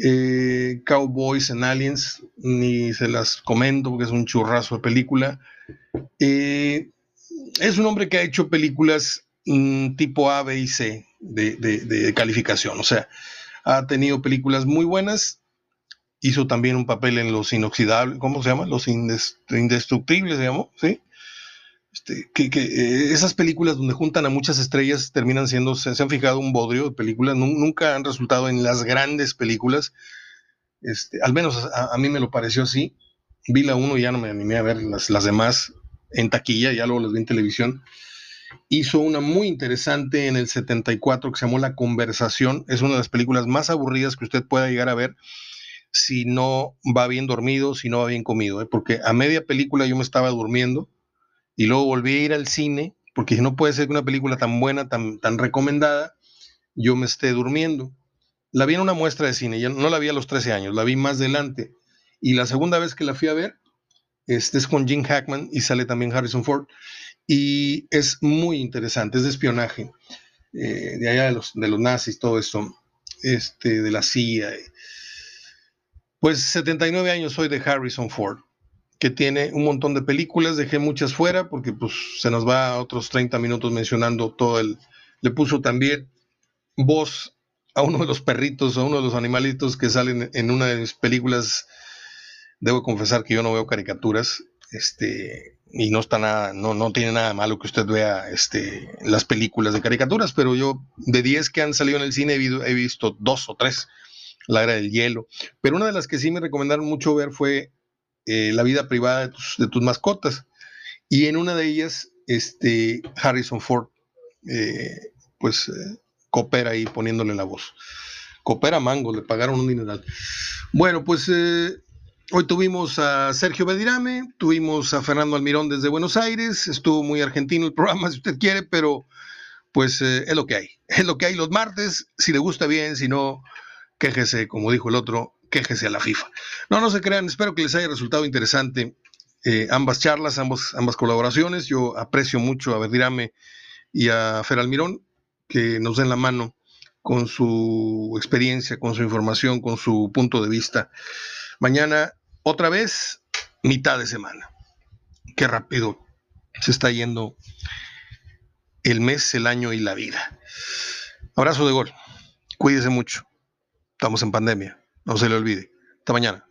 S1: Eh, Cowboys en Aliens, ni se las comento porque es un churrazo de película. Eh, es un hombre que ha hecho películas mm, tipo A, B y C de, calificación. O sea, ha tenido películas muy buenas. Hizo también un papel en Los Inoxidables, ¿cómo se llama? Los Indestructibles, se llamó, ¿sí? Este, que, eh, esas películas donde juntan a muchas estrellas terminan siendo, se, han fijado un bodrio de películas, nunca han resultado en las grandes películas. Este, al menos a, mí me lo pareció así. Vi la uno y ya no me animé a ver las, las demás en taquilla, ya luego las vi en televisión. Hizo una muy interesante en el 74 que se llamó La Conversación. Es una de las películas más aburridas que usted pueda llegar a ver si no va bien dormido, si no va bien comido, ¿eh? porque a media película yo me estaba durmiendo y luego volví a ir al cine, porque no puede ser que una película tan buena, tan, tan recomendada, yo me esté durmiendo. La vi en una muestra de cine, yo no la vi a los 13 años, la vi más adelante. Y la segunda vez que la fui a ver, este es con Jim Hackman y sale también Harrison Ford. Y es muy interesante, es de espionaje, eh, de allá de los, de los nazis, todo esto, este, de la CIA. Pues 79 años soy de Harrison Ford, que tiene un montón de películas, dejé muchas fuera porque pues se nos va a otros 30 minutos mencionando todo el... Le puso también voz a uno de los perritos, a uno de los animalitos que salen en una de mis películas Debo confesar que yo no veo caricaturas, este, y no está nada, no, no tiene nada malo que usted vea este, las películas de caricaturas, pero yo de 10 que han salido en el cine he, visto dos o tres, La Era del Hielo, pero una de las que sí me recomendaron mucho ver fue eh, La vida privada de tus, mascotas, y en una de ellas, este, Harrison Ford, eh, pues eh, coopera ahí poniéndole la voz. Coopera Mango, le pagaron un dineral. Bueno, pues Hoy tuvimos a Sergio Bedirame, tuvimos a Fernando Almirón desde Buenos Aires, estuvo muy argentino el programa si usted quiere, pero pues eh, es lo que hay, es lo que hay los martes, si le gusta bien, si no, quéjese, como dijo el otro, quéjese a la FIFA. No, no se crean, espero que les haya resultado interesante eh, ambas charlas, ambas colaboraciones, yo aprecio mucho a Bedirame y a Fer Almirón, que nos den la mano con su experiencia, con su información, con su punto de vista. Mañana otra vez, mitad de semana. Qué rápido se está yendo el mes, el año y la vida. Abrazo de gol. Cuídese mucho. Estamos en pandemia. No se le olvide. Hasta mañana.